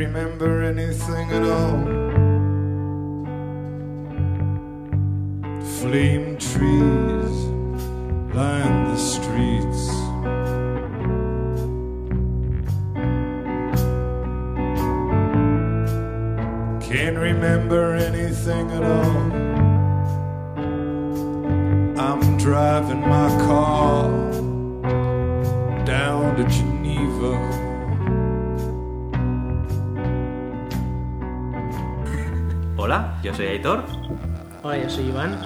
Remember anything at all. Flame trees Hola, yo soy Aitor. Hola, yo soy Iván.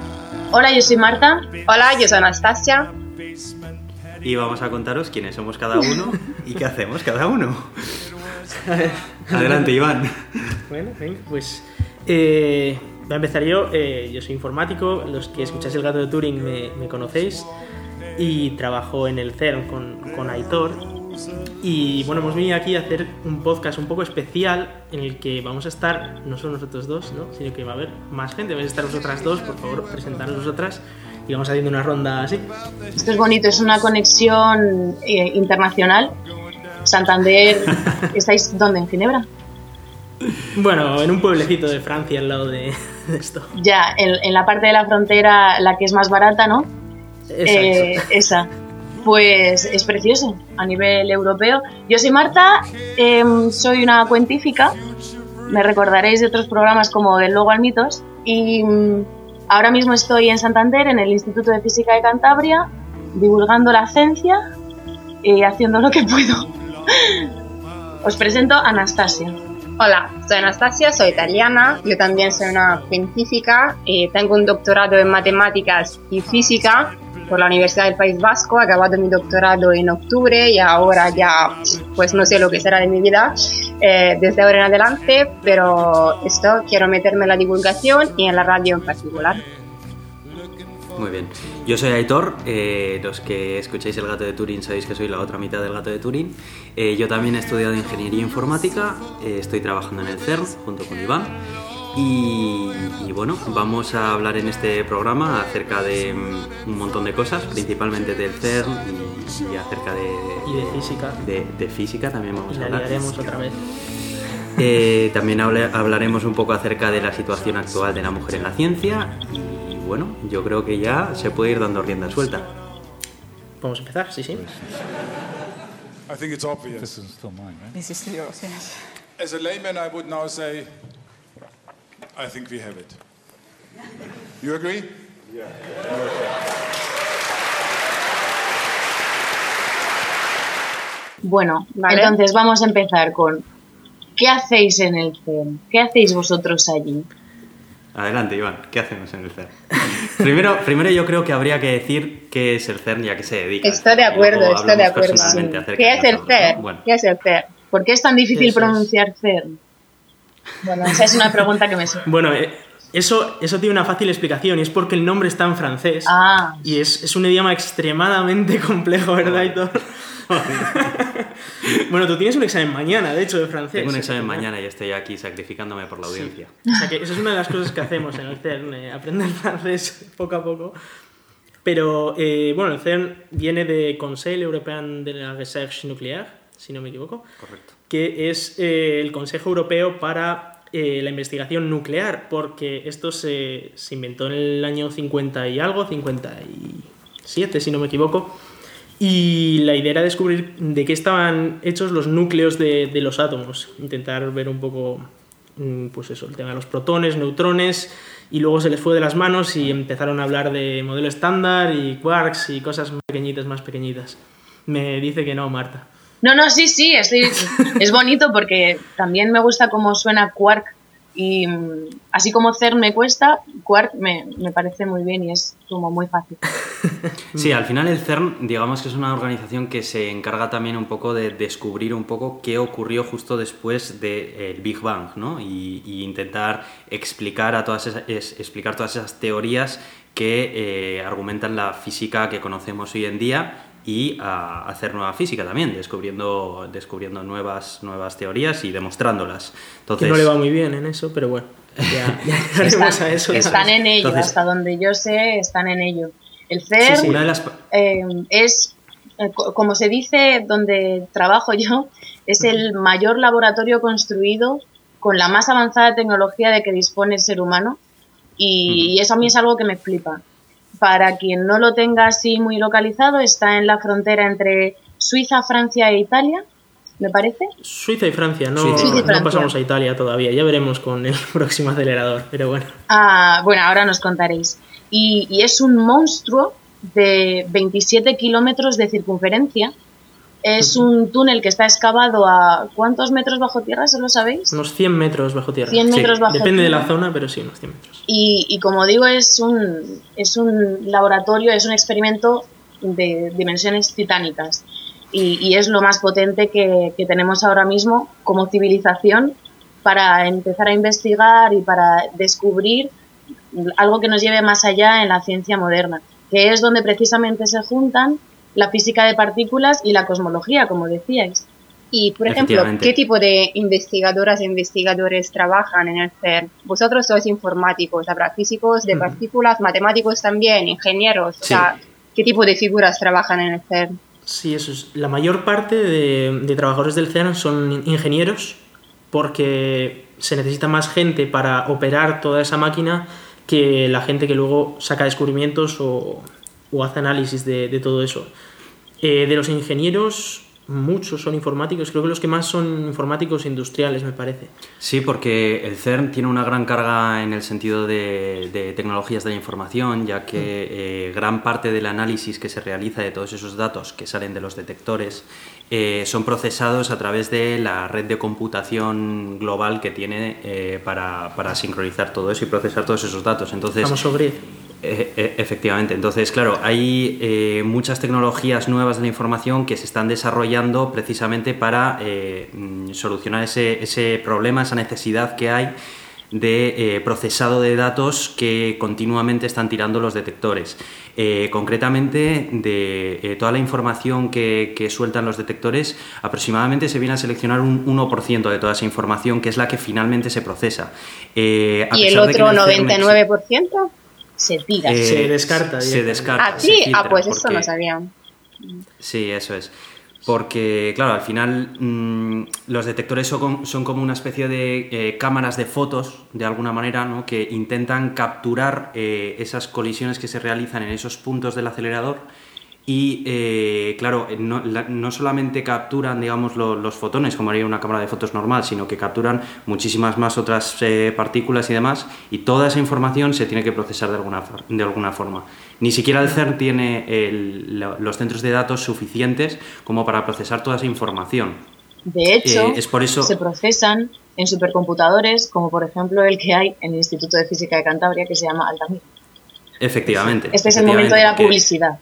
Hola, yo soy Marta. Hola, yo soy Anastasia. Y vamos a contaros quiénes somos cada uno y qué hacemos cada uno. Adelante, Iván. Bueno, venga, pues eh, voy a empezar yo. Eh, yo soy informático, los que escucháis El Gato de Turing me, me conocéis y trabajo en el CERN con, con Aitor. Y bueno, hemos venido aquí a hacer un podcast un poco especial en el que vamos a estar, no solo nosotros dos, ¿no? sino que va a haber más gente. Vais a estar vosotras dos, por favor, presentaros vosotras y vamos haciendo una ronda así. Esto es bonito, es una conexión eh, internacional. Santander, ¿estáis dónde? ¿En Ginebra? Bueno, en un pueblecito de Francia al lado de, esto. Ya, en, en la parte de la frontera, la que es más barata, ¿no? Exacto. Eh, esa. Pues es precioso a nivel europeo. Yo soy Marta, em, soy una cuentífica. Me recordaréis de otros programas como del Logo al Mitos. Y mm, ahora mismo estoy en Santander, en el Instituto de Física de Cantabria, divulgando la ciencia y haciendo lo que puedo. Os presento a Anastasia. Hola, soy Anastasia, soy italiana. Yo también soy una científica y tengo un doctorado en matemáticas y física por la Universidad del País Vasco. Acabado mi doctorado en octubre y ahora ya, pues no sé lo que será de mi vida eh, desde ahora en adelante, pero esto quiero meterme en la divulgación y en la radio en particular. Muy bien. Yo soy Aitor. eh, los que escucháis El Gato de Turín sabéis que soy la otra mitad del Gato de Turín. Eh, yo también he estudiado Ingeniería Informática. eh, estoy trabajando en el CERN junto con Iván. Y, y bueno, vamos a hablar en este programa acerca de mm, un montón de cosas, principalmente del CERN y, y acerca de, Y de física. de, de física también vamos Y a la hablar. liaremos otra vez. Eh, también hable- hablaremos un poco acerca de la situación actual de la mujer en la ciencia y bueno, yo creo que ya se puede ir dando rienda suelta. ¿Podemos empezar? Sí, sí. I think it's obvious. This is yours, yes. As a layman, I would now say, I think we have it. You agree? Bueno, Vale. entonces vamos a empezar con ¿qué hacéis en el CERN? ¿Qué hacéis vosotros allí? Adelante, Iván, ¿qué hacemos en el CERN? primero, primero yo creo que habría que decir qué es el CERN y a qué se dedica. Estoy de acuerdo, estoy de acuerdo. acerca ¿Qué de es el. CERN? Bueno, ¿Qué es el CERN? ¿Por qué es tan difícil Eso es. pronunciar CERN? Bueno, esa es una pregunta que me suena. Bueno, eh, eso, eso tiene una fácil explicación y es porque el nombre está en francés. Ah, Y es, es un idioma extremadamente complejo, ¿verdad, Aitor? bueno, tú tienes un examen mañana, de hecho, de francés. tengo un examen mañana y estoy aquí sacrificándome por la audiencia. O sea que esa es una de las cosas que hacemos en el CERN, eh, aprender francés poco a poco. Pero eh, bueno, el CERN viene de Conseil Européen de la Recherche Nucléaire, si no me equivoco, Correcto. Que es eh, el Consejo Europeo para eh, la investigación nuclear, porque esto se, se inventó en el año 50 y algo, 57 si no me equivoco, y la idea era descubrir de qué estaban hechos los núcleos de, de los átomos, intentar ver un poco, mm, pues eso, el tema de los protones, neutrones, y luego se les fue de las manos y empezaron a hablar de modelo estándar y quarks y cosas más pequeñitas, más pequeñitas. Me dice que no, Marta. No, no, sí, sí, estoy- es bonito porque también me gusta cómo suena Quark y mm, así como CERN me cuesta, Quark me, me parece muy bien y es como muy fácil. Sí, al final el CERN, digamos que es una organización que se encarga también un poco de descubrir un poco qué ocurrió justo después del Big Bang, ¿no? Y, y intentar explicar, a todas esas, es- explicar todas esas teorías que eh, argumentan la física que conocemos hoy en día y a hacer nueva física también, descubriendo, descubriendo nuevas, nuevas teorías y demostrándolas. Entonces, que no le va muy bien en eso, pero bueno, ya, ya llegaremos Están, a eso. están en ello, Entonces- hasta donde yo sé, están en ello. El CERN Sí, sí. una de las... eh, es eh, co- como se dice donde trabajo yo, es el mayor laboratorio construido con la más avanzada tecnología de que dispone el ser humano y, y eso a mí es algo que me flipa. Para quien no lo tenga así muy localizado, está en la frontera entre Suiza, Francia e Italia, me parece. Suiza y Francia, no, Suiza y no pasamos a Italia todavía. Ya veremos con el próximo acelerador, pero bueno. Ah, bueno, ahora nos contaréis. Y, y es un monstruo de 27 kilómetros de circunferencia. Es un túnel que está excavado a ¿cuántos metros bajo tierra? ¿Se lo sabéis? Unos 100 metros bajo tierra. 100 Sí, metros bajo Depende de la tierra. zona, pero sí, unos 100 metros. Y, y como digo, es un, es un laboratorio, es un experimento de dimensiones titánicas. Y, y es lo más potente que, que tenemos ahora mismo como civilización para empezar a investigar y para descubrir algo que nos lleve más allá en la ciencia moderna, que es donde precisamente se juntan la física de partículas y la cosmología, como decíais. Y, por ejemplo. ¿qué tipo de investigadoras e investigadores trabajan en el CERN? Vosotros sois informáticos, habrá físicos de partículas, matemáticos también, ingenieros. O Sí. sea, ¿qué tipo de figuras trabajan en el CERN? Sí, eso es. La mayor parte de, de trabajadores del CERN son ingenieros porque se necesita más gente para operar toda esa máquina que la gente que luego saca descubrimientos o, o hace análisis de, de todo eso. Eh, de los ingenieros, muchos son informáticos. Creo que los que más son informáticos industriales, me parece. Sí, porque el CERN tiene una gran carga en el sentido de, de tecnologías de la información, ya que eh, gran parte del análisis que se realiza de todos esos datos que salen de los detectores eh, son procesados a través de la red de computación global que tiene eh, para, para sincronizar todo eso y procesar todos esos datos. Entonces, Famoso grid. Eh, eh, efectivamente, entonces claro, hay eh, muchas tecnologías nuevas de la información que se están desarrollando precisamente para eh, mm, solucionar ese, ese problema, esa necesidad que hay de eh, procesado de datos que continuamente están tirando los detectores. Eh, concretamente, de toda la información que, que sueltan los detectores, aproximadamente se viene a seleccionar un 1% de toda esa información, que es la que finalmente se procesa. ¿Y el otro el CERN existe- 99%? Se tira. eh, Se descarta Se descarta. ah, se sí, filtra, ah, pues eso porque- no sabía. Sí, eso es. Porque, claro, al final mm, los detectores son, son como una especie de eh, cámaras de fotos, de alguna manera, ¿no? que intentan capturar eh, esas colisiones que se realizan en esos puntos del acelerador y, eh, claro, no, la- no solamente capturan, digamos, lo- los fotones, como haría una cámara de fotos normal, sino que capturan muchísimas más otras eh, partículas y demás, y toda esa información se tiene que procesar de alguna, de alguna forma. Ni siquiera el CERN tiene el- los centros de datos suficientes como para procesar toda esa información. De hecho, Eh, es por eso- se procesan en supercomputadores, como por ejemplo el que hay en el Instituto de Física de Cantabria, que se llama Altamira. Efectivamente. Este es el momento de la publicidad.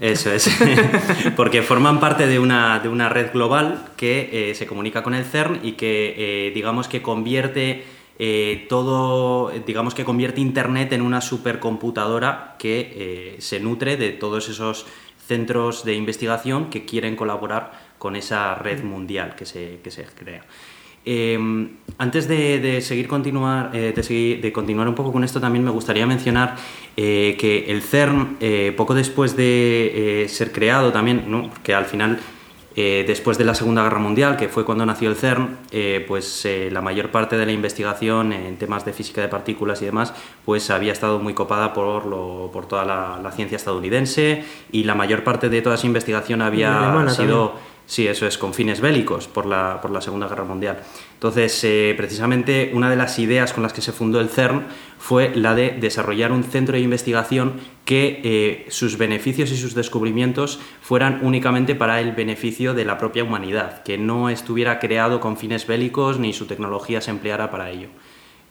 Eso es, porque forman parte de una, de una red global que eh, se comunica con el CERN y que eh, digamos que convierte eh, todo, digamos que convierte Internet en una supercomputadora que eh, se nutre de todos esos centros de investigación que quieren colaborar con esa red mundial que se, que se crea. Eh, antes de, de seguir continuar, eh, de, seguir- de continuar un poco con esto, también me gustaría mencionar eh, que el CERN, eh, poco después de eh, ser creado también, ¿no? porque al final, después de la Segunda Guerra Mundial, que fue cuando nació el CERN, pues la mayor parte de la investigación en temas de física de partículas y demás, pues había estado muy copada por, lo- por toda la, la ciencia estadounidense y la mayor parte de toda esa investigación había sido... también. Sí, eso es, con fines bélicos por la, por la Segunda Guerra Mundial. Entonces, eh, precisamente una de las ideas con las que se fundó el CERN fue la de desarrollar un centro de investigación que eh, sus beneficios y sus descubrimientos fueran únicamente para el beneficio de la propia humanidad, que no estuviera creado con fines bélicos ni su tecnología se empleara para ello.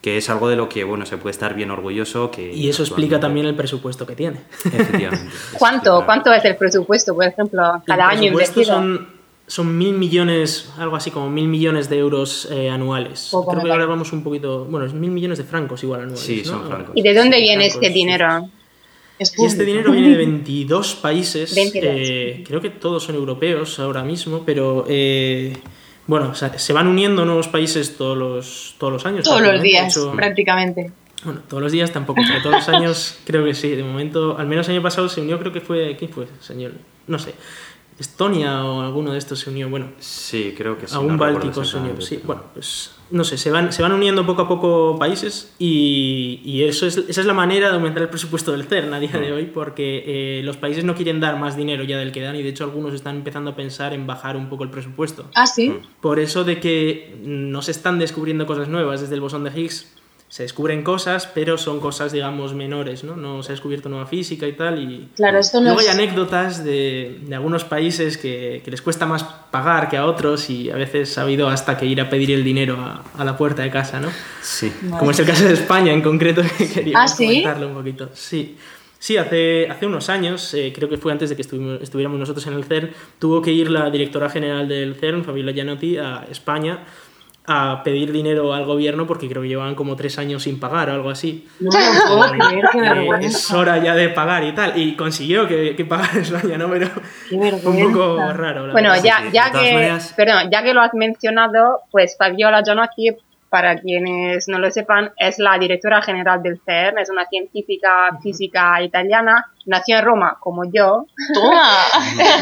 Que es algo de lo que bueno se puede estar bien orgulloso. Que Y eso explica también el presupuesto que tiene. Efectivamente. ¿Cuánto, ¿Cuánto es el presupuesto, por ejemplo, cada El año investido? son, son mil millones, algo así como mil millones de euros eh, anuales. Poco, Creo que ahora vamos un poquito. Bueno, es mil millones de francos igual anuales. Sí, ¿no? son francos. ¿Y de dónde Sí, viene francos, este dinero? Es Y este dinero viene de 22 países. 22. eh, creo que todos son europeos ahora mismo, pero eh, bueno, o sea, se van uniendo nuevos países todos los, todos los años. Todos los días, hecho, prácticamente. Bueno, todos los días tampoco, pero todos los años creo que sí. De momento, al menos el año pasado se unió, creo que fue. ¿Quién fue? Señor. No sé. Estonia o alguno de estos se unió. Bueno, Sí, creo que sí. a un no recuerdo Báltico se unió. Sí, bueno, pues no sé, se van, se van uniendo poco a poco países y, y eso es, esa es la manera de aumentar el presupuesto del CERN a día Mm. de hoy porque eh, los países no quieren dar más dinero ya del que dan y de hecho algunos están empezando a pensar en bajar un poco el presupuesto. Ah, sí. Por eso de que no se están descubriendo cosas nuevas desde el bosón de Higgs. Se descubren cosas, pero son cosas, digamos, menores, ¿no? No se ha descubierto nueva física y tal. Y Claro, esto no luego hay anécdotas de, de algunos países que, que les cuesta más pagar que a otros y a veces ha habido hasta que ir a pedir el dinero a, a la puerta de casa, ¿no? Sí. Como es el caso de España en concreto, que quería ¿Ah, sí? comentarlo un poquito. Sí. Sí, hace, hace unos años, eh, creo que fue antes de que estuviéramos nosotros en el CERN, tuvo que ir la directora general del CERN, Fabiola Gianotti, a España a pedir dinero al gobierno porque creo que llevaban como tres años sin pagar o algo así. No me lo puedo creer, qué Eh, es hora ya de pagar y tal. Y consiguió que, que pagara España, ¿no? Pero fue un poco raro. la Bueno, verdad. ya, ya que, maneras- perdón, ya que lo has mencionado, pues Fabiola Gianotti, para quienes no lo sepan, es la directora general del CERN, es una científica física italiana, nació en Roma, como yo, Toma.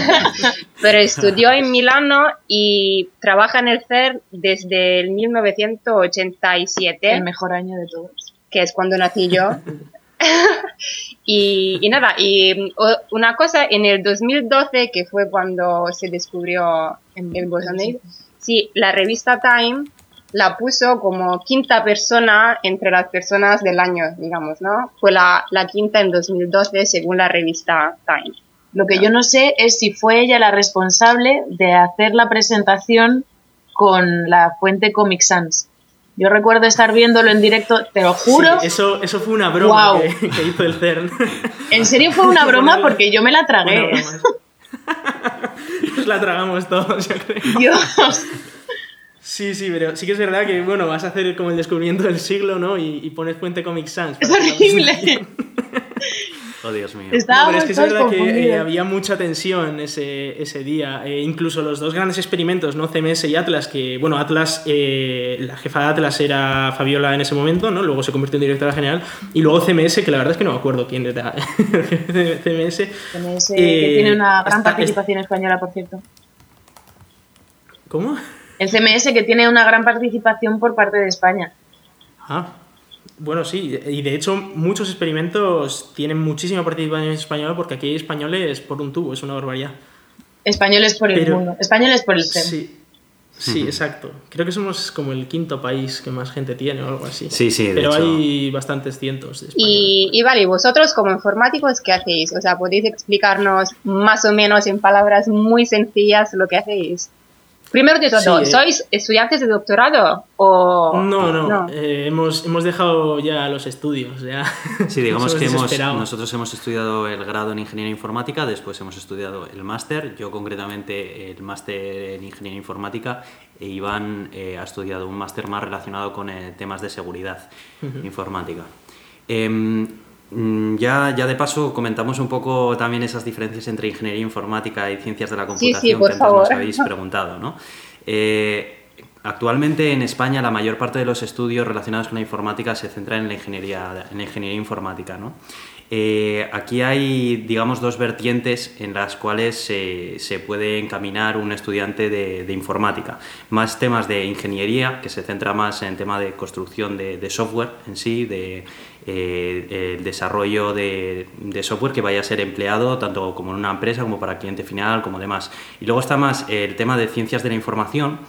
pero estudió en Milano y trabaja en el CERN desde el 1987 El mejor año de todos. que es cuando nací yo. y, y nada, y una cosa, en el 2012, que fue cuando se descubrió el bosón sí, la revista Time la puso como quinta persona entre las personas del año, digamos, ¿no? Fue la, la quinta en 2012 según la revista Time. Lo que yo no sé es si fue ella la responsable de hacer la presentación con la fuente Comic Sans. Yo recuerdo estar viéndolo en directo, te lo juro. Sí, eso, eso fue una broma Guau. que, que hizo el CERN. En serio fue una broma porque yo me la tragué. Nos la tragamos todos, yo creo. Dios. Sí, sí, pero sí que es verdad que, bueno, vas a hacer como el descubrimiento del siglo, ¿no? Y, y pones Fuente Comic Sans. Es horrible. Oh, Dios mío. No, pero es que es verdad que eh, había mucha tensión ese, ese día. Eh, incluso los dos grandes experimentos, ¿no? CMS y Atlas, que, bueno, Atlas, eh, la jefa de Atlas era Fabiola en ese momento, ¿no? Luego se convirtió en directora general. Y luego CMS, que la verdad es que no me acuerdo quién era CMS. Eh, Eh, que tiene una gran está- participación española, por cierto. ¿Cómo? El CMS que tiene una gran participación por parte de España. Ah, bueno, sí, y de hecho muchos experimentos tienen muchísima participación española porque aquí hay españoles por un tubo, es una barbaridad. Españoles por el Pero- mundo. Españoles por el CERN. Sí, sí, exacto. Creo que somos como el quinto país que más gente tiene o algo así. Sí, sí, de Pero hecho. hay bastantes cientos de. Y, y vale, vosotros como informáticos, ¿qué hacéis? O sea, ¿podéis explicarnos más o menos en palabras muy sencillas lo que hacéis? Primero de todo, Sí, eh. ¿sois estudiantes de doctorado o...? No, no, eh, hemos, hemos dejado ya los estudios, ya. Sí, digamos que hemos, nosotros hemos estudiado el grado en Ingeniería Informática, después hemos estudiado el máster, yo concretamente el máster en Ingeniería Informática, e Iván eh, ha estudiado un máster más relacionado con eh, temas de seguridad informática. Em, ya, ya de paso comentamos un poco también esas diferencias entre Ingeniería Informática y Ciencias de la Sí, sí, Computación que antes nos habéis preguntado, ¿no? Eh, Actualmente en España la mayor parte de los estudios relacionados con la informática se centran en la ingeniería, en la ingeniería informática. ¿no? Eh, aquí hay, digamos, dos vertientes en las cuales se, puede encaminar un estudiante de, informática. Más temas de ingeniería, que se centra más en tema de construcción de, de software en sí, de eh, el desarrollo de, de software que vaya a ser empleado tanto como en una empresa como para cliente final, como demás. Y luego está más el tema de ciencias de la información,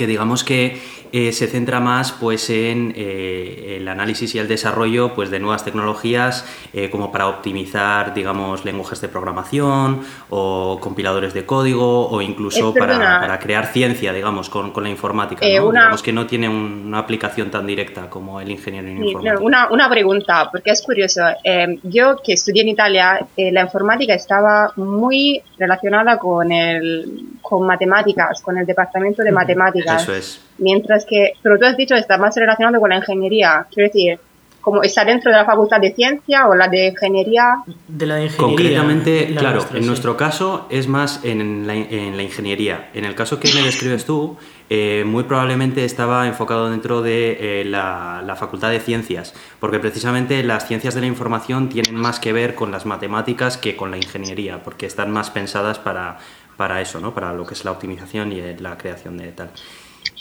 que digamos que eh, se centra más pues en eh, el análisis y el desarrollo pues de nuevas tecnologías eh, como para optimizar digamos lenguajes de programación o compiladores de código o incluso para, crear ciencia digamos con, con la informática ¿no? una- digamos que no tiene un- una aplicación tan directa como el ingeniero en Sí, informática no, una, una pregunta, porque es curioso. Eh, yo que estudié en Italia, la informática estaba muy relacionada con, el, con matemáticas, con el departamento de matemáticas. Eso es Mientras que, pero tú has dicho está más relacionado con la ingeniería. Quiero decir, como está dentro de la Facultad de Ciencia o la de Ingeniería. De la de ingeniería. Concretamente, la claro, nuestra, en sí. nuestro caso es más en la, en la ingeniería. En el caso que me describes tú, eh, muy probablemente estaba enfocado dentro de eh, la, la Facultad de Ciencias, porque precisamente las ciencias de la información tienen más que ver con las matemáticas que con la ingeniería, porque están más pensadas para, para eso, ¿no? para lo que es la optimización y eh, la creación de tal.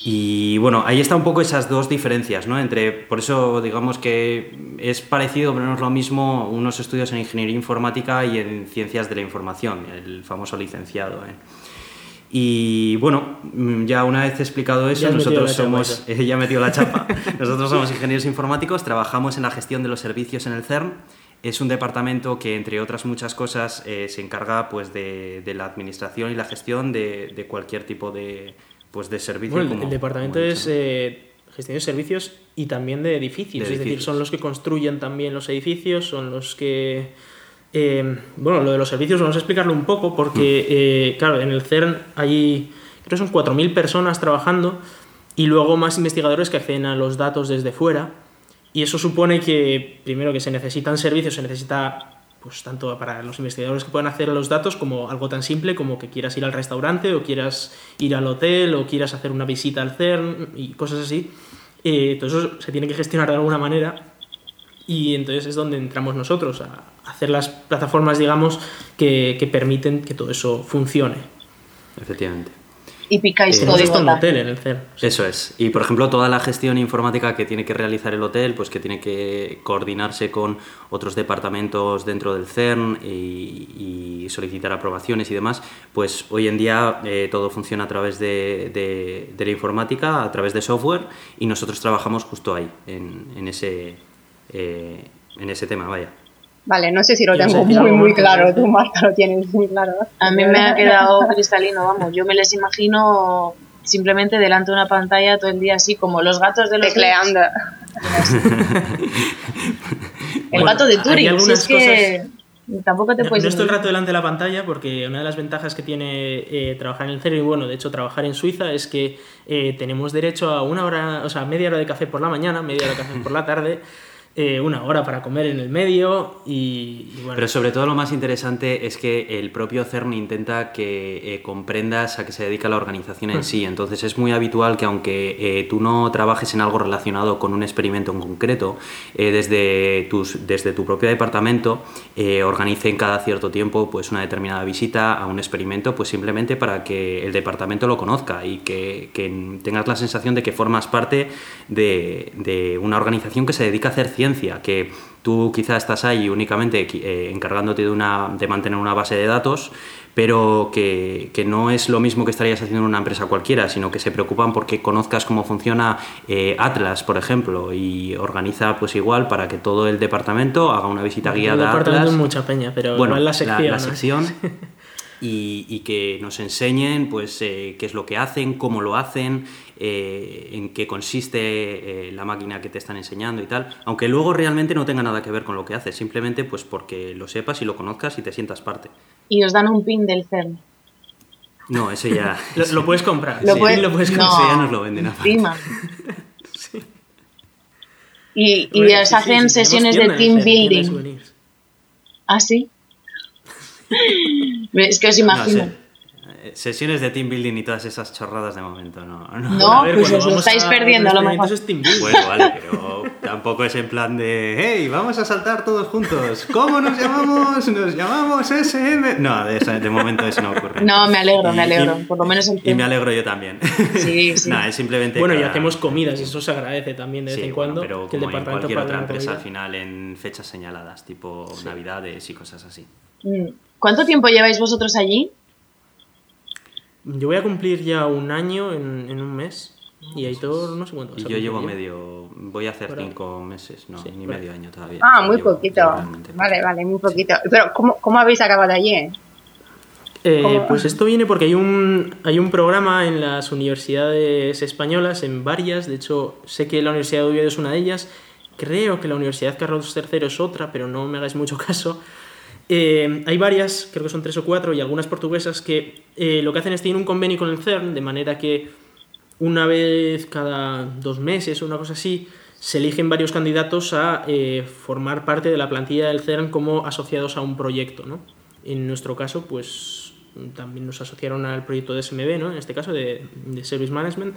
Y bueno, ahí está un poco esas dos diferencias, ¿no? Entre, por eso digamos que es parecido, pero no es lo mismo, unos estudios en ingeniería informática y en ciencias de la información, el famoso licenciado. ¿eh? Y bueno, mm, ya una vez explicado eso, Ya nosotros somos, eh, ya he metido la chapa, nosotros somos ingenieros informáticos, trabajamos en la gestión de los servicios en el CERN. Es un departamento que, entre otras muchas cosas, eh, se encarga pues, de, de la administración y la gestión de, de cualquier tipo de, pues, de servicio. Bueno, el- como- el departamento como es eh, gestión de servicios y también de edificios. De es decir, son los que construyen también los edificios, son los que... eh, bueno, lo de los servicios vamos a explicarlo un poco porque, eh, claro, en el CERN hay, creo que son 4.000 personas trabajando y luego más investigadores que acceden a los datos desde fuera. Y eso supone que, primero, que se necesitan servicios, se necesita, pues, tanto para los investigadores que puedan a los datos, como algo tan simple como que quieras ir al restaurante, o quieras ir al hotel, o quieras hacer una visita al CERN, y cosas así. Eh, todo eso se tiene que gestionar de alguna manera. Y entonces es donde entramos nosotros, a hacer las plataformas, digamos, que permiten que todo eso funcione. Efectivamente. Y picáis Eh, hasta un tal. hotel en el CERN. Eso es. Y por ejemplo, toda la gestión informática que tiene que realizar el hotel, pues que tiene que coordinarse con otros departamentos dentro del CERN y, y solicitar aprobaciones y demás, pues hoy en día eh, todo funciona a través de, de- de la informática, a través de software, y nosotros trabajamos justo ahí, en, en ese, eh, en ese tema, vaya. Vale, no sé si lo ¿Ibas a tengo muy, muy claro. Tú, Marta, lo tienes muy claro. A mí me ha quedado cristalino, vamos. Yo me les imagino simplemente delante de una pantalla todo el día así, como los gatos de los... Tecleando. El Bueno, gato de Turing, si es que tampoco te No, puedes... no estoy el rato delante de la pantalla porque una de las ventajas que tiene eh, trabajar en el CERN y bueno, de hecho trabajar en Suiza es que eh, tenemos derecho a una hora, o sea, media hora de café por la mañana, media hora de café por la tarde, eh, una hora para comer en el medio y, y bueno. Pero sobre todo lo más interesante es que el propio CERN intenta que eh, comprendas a qué se dedica la organización en sí. Entonces es muy habitual que aunque eh, tú no trabajes en algo relacionado con un experimento en concreto, desde, tus, desde tu propio departamento organicen cada cierto tiempo pues, una determinada visita a un experimento pues simplemente para que el departamento lo conozca y que, que tengas la sensación de que formas parte de, de una organización que se dedica a hacer ciencia, que tú quizás estás ahí únicamente eh, encargándote de, una, de mantener una base de datos, pero que, que, no es lo mismo que estarías haciendo en una empresa cualquiera, sino que se preocupan porque conozcas cómo funciona eh, Atlas, por ejemplo, y organiza pues igual para que todo el departamento haga una visita el guiada a departamento Atlas. es mucha peña, pero bueno, igual la sección. la ¿no? sección y, y que nos enseñen pues eh, qué es lo que hacen, cómo lo hacen, eh, en qué consiste eh, la máquina que te están enseñando y tal, aunque luego realmente no tenga nada que ver con lo que haces, simplemente pues porque lo sepas y lo conozcas y te sientas parte. Y os dan un pin del CERN. No, eso ya... Lo, lo puedes comprar. Lo sí, puedes- lo puedes no. comprar. Eso ya nos lo venden. Encima. Y, y Hombre, os sí, sí, hacen sí, sesiones de team de building. ¿Ah, sí? es que os No, imagino. eh, sesiones de team building y todas esas chorradas de momento, no. no. No, A ver, pues os lo estáis a perdiendo a lo mejor. es team building. Bueno, vale, pero tampoco es en plan de, hey, vamos a saltar todos juntos. ¿Cómo nos llamamos? Nos llamamos SM. No, de, eso- de momento eso no ocurre. No, me alegro, me Y- alegro. y- Por lo menos el Y me alegro yo también. Sí, sí. Nada, es simplemente. Bueno, y cada- hacemos comidas y eso se agradece también de vez Sí, en bueno, cuando. pero que el como en departamento cualquier otra empresa, al final en fechas señaladas, tipo Navidades y cosas así. Mm. ¿Cuánto tiempo lleváis vosotros allí? Yo voy a cumplir ya un año en, en un mes. Y Aitor no sé cuánto. Y yo llevo medio. Voy a hacer cinco meses, no, Sí, ni medio año todavía. Ah, muy Llevo poquito. Vale, vale, muy poquito. Pero, ¿cómo, cómo habéis acabado allí? Eh, pues esto viene porque hay un, hay un programa en las universidades españolas, en varias. De hecho, sé que la Universidad de Oviedo es una de ellas. Creo que la Universidad Carlos III es otra, pero no me hagáis mucho caso. Eh, hay varias, creo que son tres o cuatro, y algunas portuguesas que eh, lo que hacen es tienen un convenio con el CERN, de manera que una vez cada dos meses o una cosa así, se eligen varios candidatos a eh, formar parte de la plantilla del CERN como asociados a un proyecto. ¿no? En nuestro caso, pues también nos asociaron al proyecto de SMB, ¿no? en este caso de, de Service Management.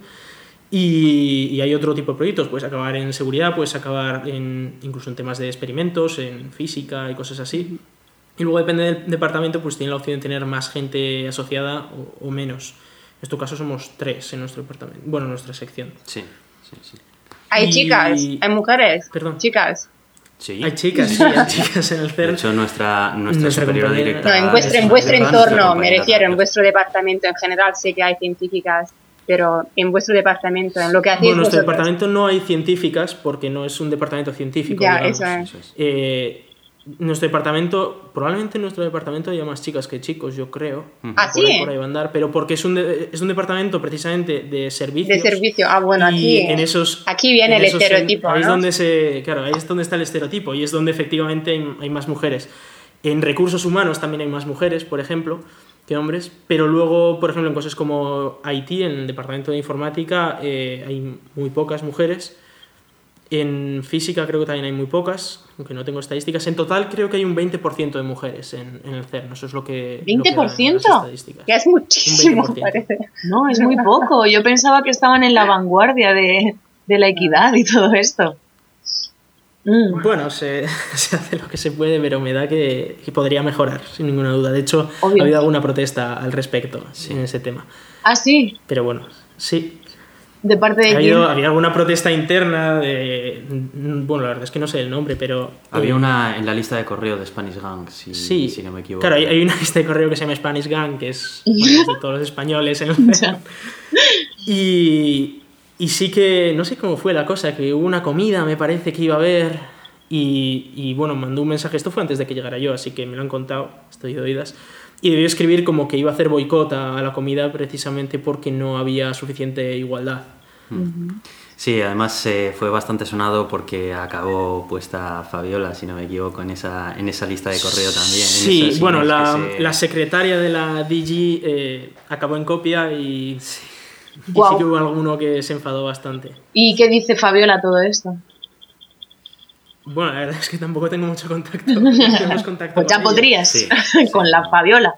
Y, y, hay otro tipo de proyectos, puedes acabar en seguridad, puedes acabar en, incluso en temas de experimentos, en física y cosas así. Y luego depende del departamento, pues tiene la opción de tener más gente asociada o, o menos. En nuestro caso somos tres en nuestro departamento, bueno, en nuestra sección. Sí, sí, sí. Hay Y- chicas, hay mujeres. Perdón. Chicas. Sí. Hay chicas, sí, hay chicas en el De CERN. hecho, nuestra, nuestra, Nuestra superior compañera- directa. No, en vuestro, en es- vuestro entorno, me refiero, en vuestro departamento en general sé que hay científicas, pero en vuestro departamento, en lo que hacéis Bueno, en nuestro vosotros. departamento no hay científicas porque no es un departamento científico. Ya, digamos. eso es. Eso es. Eh, nuestro departamento, probablemente en nuestro departamento haya más chicas que chicos, yo creo. ¿Ah, por, ahí, sí? por ahí va a andar, pero porque es un, de- es un departamento precisamente de servicios. De servicio. Ah, bueno, aquí, en esos, aquí viene en el esos- estereotipo, ahí es donde se, claro, ahí es donde está el estereotipo y es donde efectivamente hay, hay más mujeres. En recursos humanos también hay más mujeres, por ejemplo, que hombres, pero luego, por ejemplo, en cosas como IT, en el departamento de informática, eh, hay muy pocas mujeres. En física creo que también hay muy pocas, aunque no tengo estadísticas. En total creo que hay un 20% de mujeres en, en el CERN, eso es lo que... lo que dan las ¿20%? estadísticas. Que es muchísimo, Un 20%. parece. No, es muy poco. Yo pensaba que estaban en la vanguardia de, de la equidad y todo esto. Mm. Bueno, se, se hace lo que se puede, pero me da que, que podría mejorar, sin ninguna duda. De hecho, ha habido alguna protesta al respecto en ese tema. Ah, sí, Pero bueno, sí. De parte Ha de habido, quién. había alguna protesta interna de... Bueno, la verdad es que no sé el nombre, pero... Había eh, una en la lista de correo de Spanish Gang, si, Sí, si no me equivoco. Claro, hay, hay una lista de correo que se llama Spanish Gang, que es bueno, de todos los españoles en y, y sí que, no sé cómo fue la cosa, que hubo una comida, me parece que iba a haber, y, y, bueno, mandó un mensaje, esto fue antes de que llegara yo, así que me lo han contado, estoy de oídas, y debió escribir como que iba a hacer boicot a, la comida precisamente porque no había suficiente igualdad. Sí, además eh, fue bastante sonado porque acabó puesta Fabiola, si no me equivoco, en esa, en esa lista de correo también. Sí, bueno, la, se- la secretaria de la DG eh, acabó en copia y, sí que hubo alguno que se enfadó bastante. ¿Y qué dice Fabiola todo esto? Bueno, la verdad es que tampoco tengo mucho contacto. no contacto Pues ya podrías, Sí, con la Fabiola.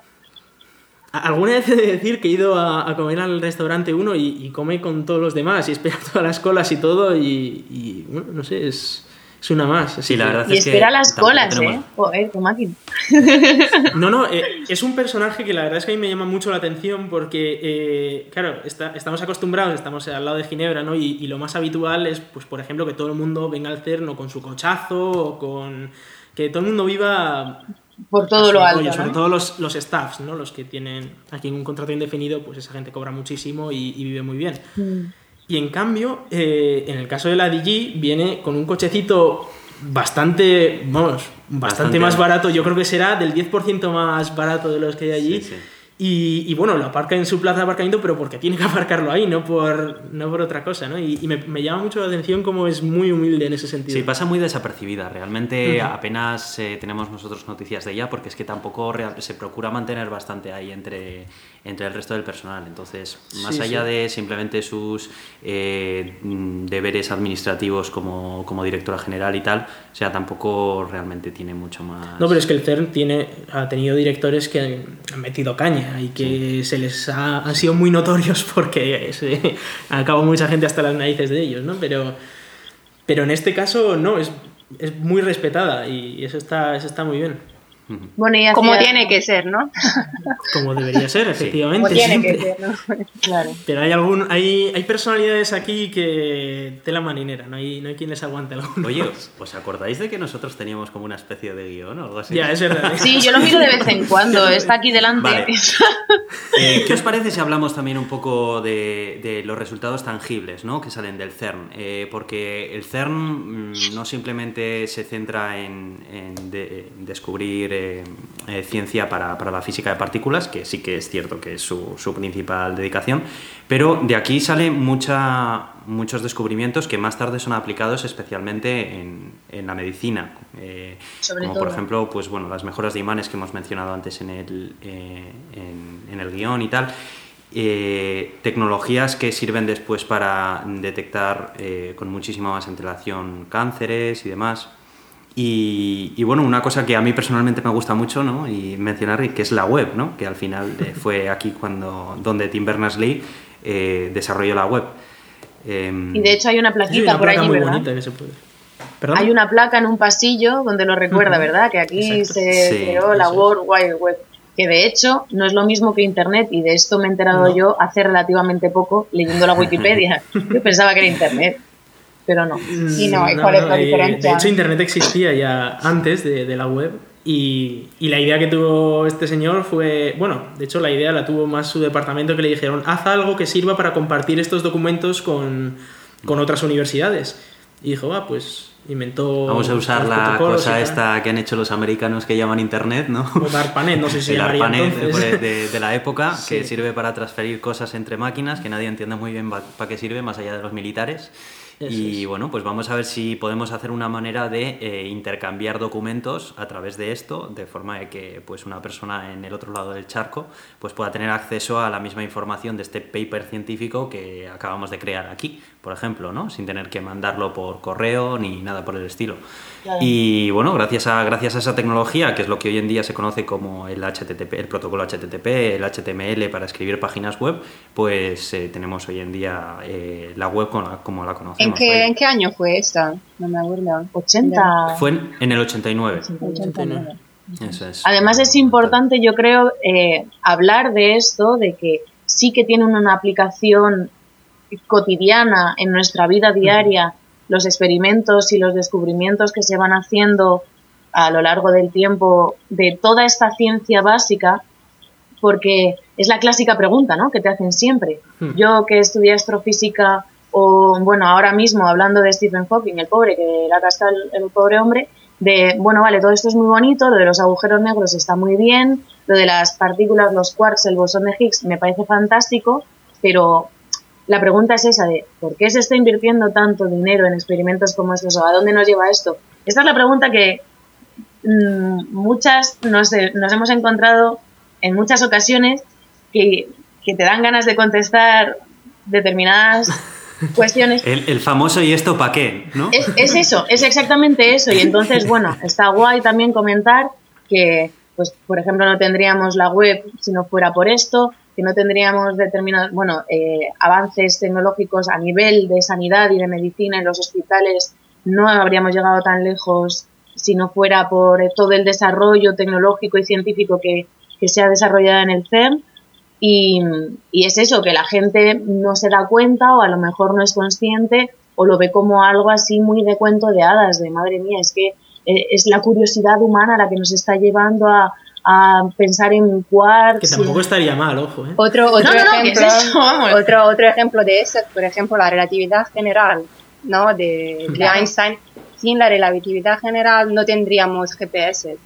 Alguna vez he de decir que he ido a, a comer al restaurante uno y, y come con todos los demás y espera todas las colas y todo y, y, bueno, no sé, es, es una más. así Sí, la que- verdad Y es que espera las colas, tenemos- ¿eh? Joder, qué máquina. No, no, eh, es un personaje que la verdad es que a mí me llama mucho la atención porque, eh, claro, está- estamos acostumbrados, estamos al lado de Ginebra, ¿no? Y, y lo más habitual es, pues, por ejemplo, que todo el mundo venga al CERN o con su cochazo o con... que todo el mundo viva Por todo lo rollo, alto, sobre ¿no? todo los, los staffs, ¿no? Los que tienen aquí un contrato indefinido, pues esa gente cobra muchísimo y, y vive muy bien. Mm. Y en cambio, eh, en el caso de la DG, viene con un cochecito bastante, vamos, bastante, Bastante más barato. Yo creo que será del 10% más barato de los que hay allí. Sí, sí. Y, y bueno, lo aparca en su plaza de aparcamiento, pero porque tiene que aparcarlo ahí, no por, no por otra cosa, ¿no? Y, y me, me llama mucho la atención cómo es muy humilde en ese sentido. Sí, pasa muy desapercibida. Realmente apenas eh, tenemos nosotros noticias de ella porque es que tampoco real- se procura mantener bastante ahí entre, entre el resto del personal. Entonces, más Sí, allá sí. de simplemente sus eh, deberes administrativos como, como directora general y tal, o sea, tampoco realmente tiene mucho más... No, pero es que el CERN tiene, ha tenido directores que han, han metido caña y que se les ha, han sido muy notorios porque se, acabado mucha gente hasta las narices de ellos, ¿no? Pero, pero en este caso no, es, es muy respetada y eso está, eso está muy bien. Bueno, y Como tiene que ser, ¿no? Como debería ser, efectivamente. Como tiene que ser, ¿no? Claro. Pero hay, algún, hay, hay personalidades aquí que tela marinera, no hay, no hay quien les aguante alguno. Oye, ¿os- ¿os acordáis de que nosotros teníamos como una especie de guion o algo así? Ya, es verdad. Sí, yo lo miro de vez en cuando. Está aquí delante. Vale. Eh, ¿Qué os parece si hablamos también un poco de, de los resultados tangibles ¿no? que salen del CERN? Eh, porque el CERN mm, no simplemente se centra en, en de- en descubrir eh, eh, ciencia para, para la física de partículas, que sí que es cierto que es su, su principal dedicación, pero de aquí salen mucha, muchos descubrimientos que más tarde son aplicados especialmente en, en la medicina. eh, como por ejemplo, pues bueno, las mejoras de imanes que hemos mencionado antes en el, eh, en, en el guion y tal. eh, tecnologías que sirven después para detectar eh, con muchísima más antelación cánceres y demás. Y, y, bueno, una cosa que a mí personalmente me gusta mucho ¿no? y mencionar que es la web, ¿no? que al final eh, fue aquí cuando, donde Tim Berners-Lee eh, desarrolló la web. y de hecho hay una plaquita Sí, una por placa allí, muy ¿verdad? bonita que se puede. ¿Perdón? Hay una placa en un pasillo donde lo recuerda, ¿verdad? Que aquí Exacto. se Sí, creó la. World Wide Web. Que de hecho no es lo mismo que Internet y de esto me he enterado No. yo hace relativamente poco leyendo la Wikipedia. Yo pensaba que era Internet, pero no. Sí, no, ¿y cuál es la eh, diferencia? De hecho, Internet existía ya antes de, de la web y, y la idea que tuvo este señor fue, bueno, de hecho la idea la tuvo más su departamento que le dijeron, haz algo que sirva para compartir estos documentos con, con otras universidades. Y dijo, va, pues inventó... Vamos a usar la y cosa esta que han hecho los americanos que llaman Internet, ¿no? O DARPANET, no sé si el ARPANET entonces. de, de- de la época, que Sí. sirve para transferir cosas entre máquinas, que nadie entiende muy bien para qué sirve, más allá de los militares. Eso y es. bueno, pues vamos a ver si podemos hacer una manera de eh, intercambiar documentos a través de esto, de forma de que pues una persona en el otro lado del charco pues pueda tener acceso a la misma información de este paper científico que acabamos de crear aquí, por ejemplo, ¿no? Sin tener que mandarlo por correo ni nada por el estilo. Claro. Y bueno, gracias a, gracias a esa tecnología, que es lo que hoy en día se conoce como el HTTP, el protocolo HTTP, el HTML para escribir páginas web, pues eh, tenemos hoy en día eh, la web con la- como la conocemos. ¿En qué. ¿En qué año fue esta? No me acuerdo. 80. Fue en, en el 89. 89. Eso es. Además es importante, yo creo, eh, hablar de esto, de que sí que tiene una aplicación cotidiana en nuestra vida diaria, los experimentos y los descubrimientos que se van haciendo a lo largo del tiempo de toda esta ciencia básica, porque es la clásica pregunta, ¿no? Que te hacen siempre. Hmm. Yo que estudié astrofísica o, bueno, ahora mismo hablando de Stephen Hawking, el pobre, que la está el, el pobre hombre, de, bueno, vale, todo esto es muy bonito, lo de los agujeros negros está muy bien, lo de las partículas, los quarks, el bosón de Higgs me parece fantástico, pero la pregunta es esa de, ¿por qué se está invirtiendo tanto dinero en experimentos como estos o a dónde nos lleva esto? Esta es la pregunta que mm, muchas nos, nos hemos encontrado en muchas ocasiones que, que te dan ganas de contestar determinadas cuestiones. El, el famoso y esto para qué, ¿no? Es, es eso, es exactamente eso. Y entonces, bueno, está guay también comentar que, pues, por ejemplo, no tendríamos la web si no fuera por esto, que no tendríamos determinados, bueno, eh, avances tecnológicos a nivel de sanidad y de medicina en los hospitales, no habríamos llegado tan lejos si no fuera por todo el desarrollo tecnológico y científico que, que se ha desarrollado en el CERN. Y, y es eso, que la gente no se da cuenta o a lo mejor no es consciente o lo ve como algo así muy de cuento de hadas, de madre mía, es que eh, es la curiosidad humana la que nos está llevando a, a pensar en quarks. Que tampoco estaría mal, ojo, ¿eh? Otro, otro, No, no, no, ¿qué ejemplo, es otro, otro ejemplo de eso es, por ejemplo, la relatividad general, ¿no? De, de Claro. Einstein. Sin la relatividad general no tendríamos GPS.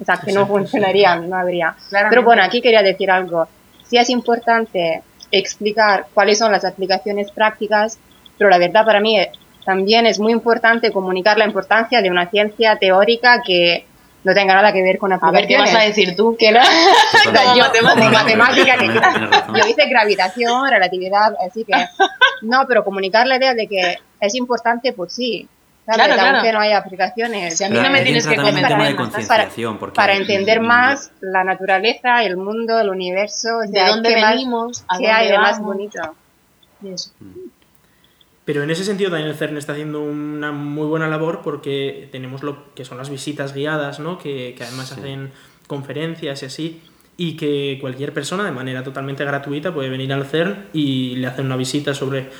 O sea, que no sí. funcionarían, no habría. Claramente. Pero bueno, aquí quería decir algo. Sí es importante explicar cuáles son las aplicaciones prácticas, pero la verdad para mí eh, también es muy importante comunicar la importancia de una ciencia teórica que no tenga nada que ver con A ver, ¿qué aplicaciones. vas a decir tú? Que no, yo, matemática. como matemática, que yo hice gravitación, relatividad, así que no, pero comunicar la idea de que es importante, pues sí, ¿sabes? Claro, claro. aunque no haya aplicaciones. Si a mí no me tienes que el tema de contar concienciación, porque para entender mm, más la naturaleza, el mundo, el universo, de dónde qué más- venimos, a qué dónde hay de más bonito. Y eso. Pero en ese sentido también el CERN está haciendo una muy buena labor porque tenemos lo que son las visitas guiadas, ¿no? Que, que además hacen conferencias y así, y que cualquier persona de manera totalmente gratuita puede venir al CERN y le hacen una visita sobre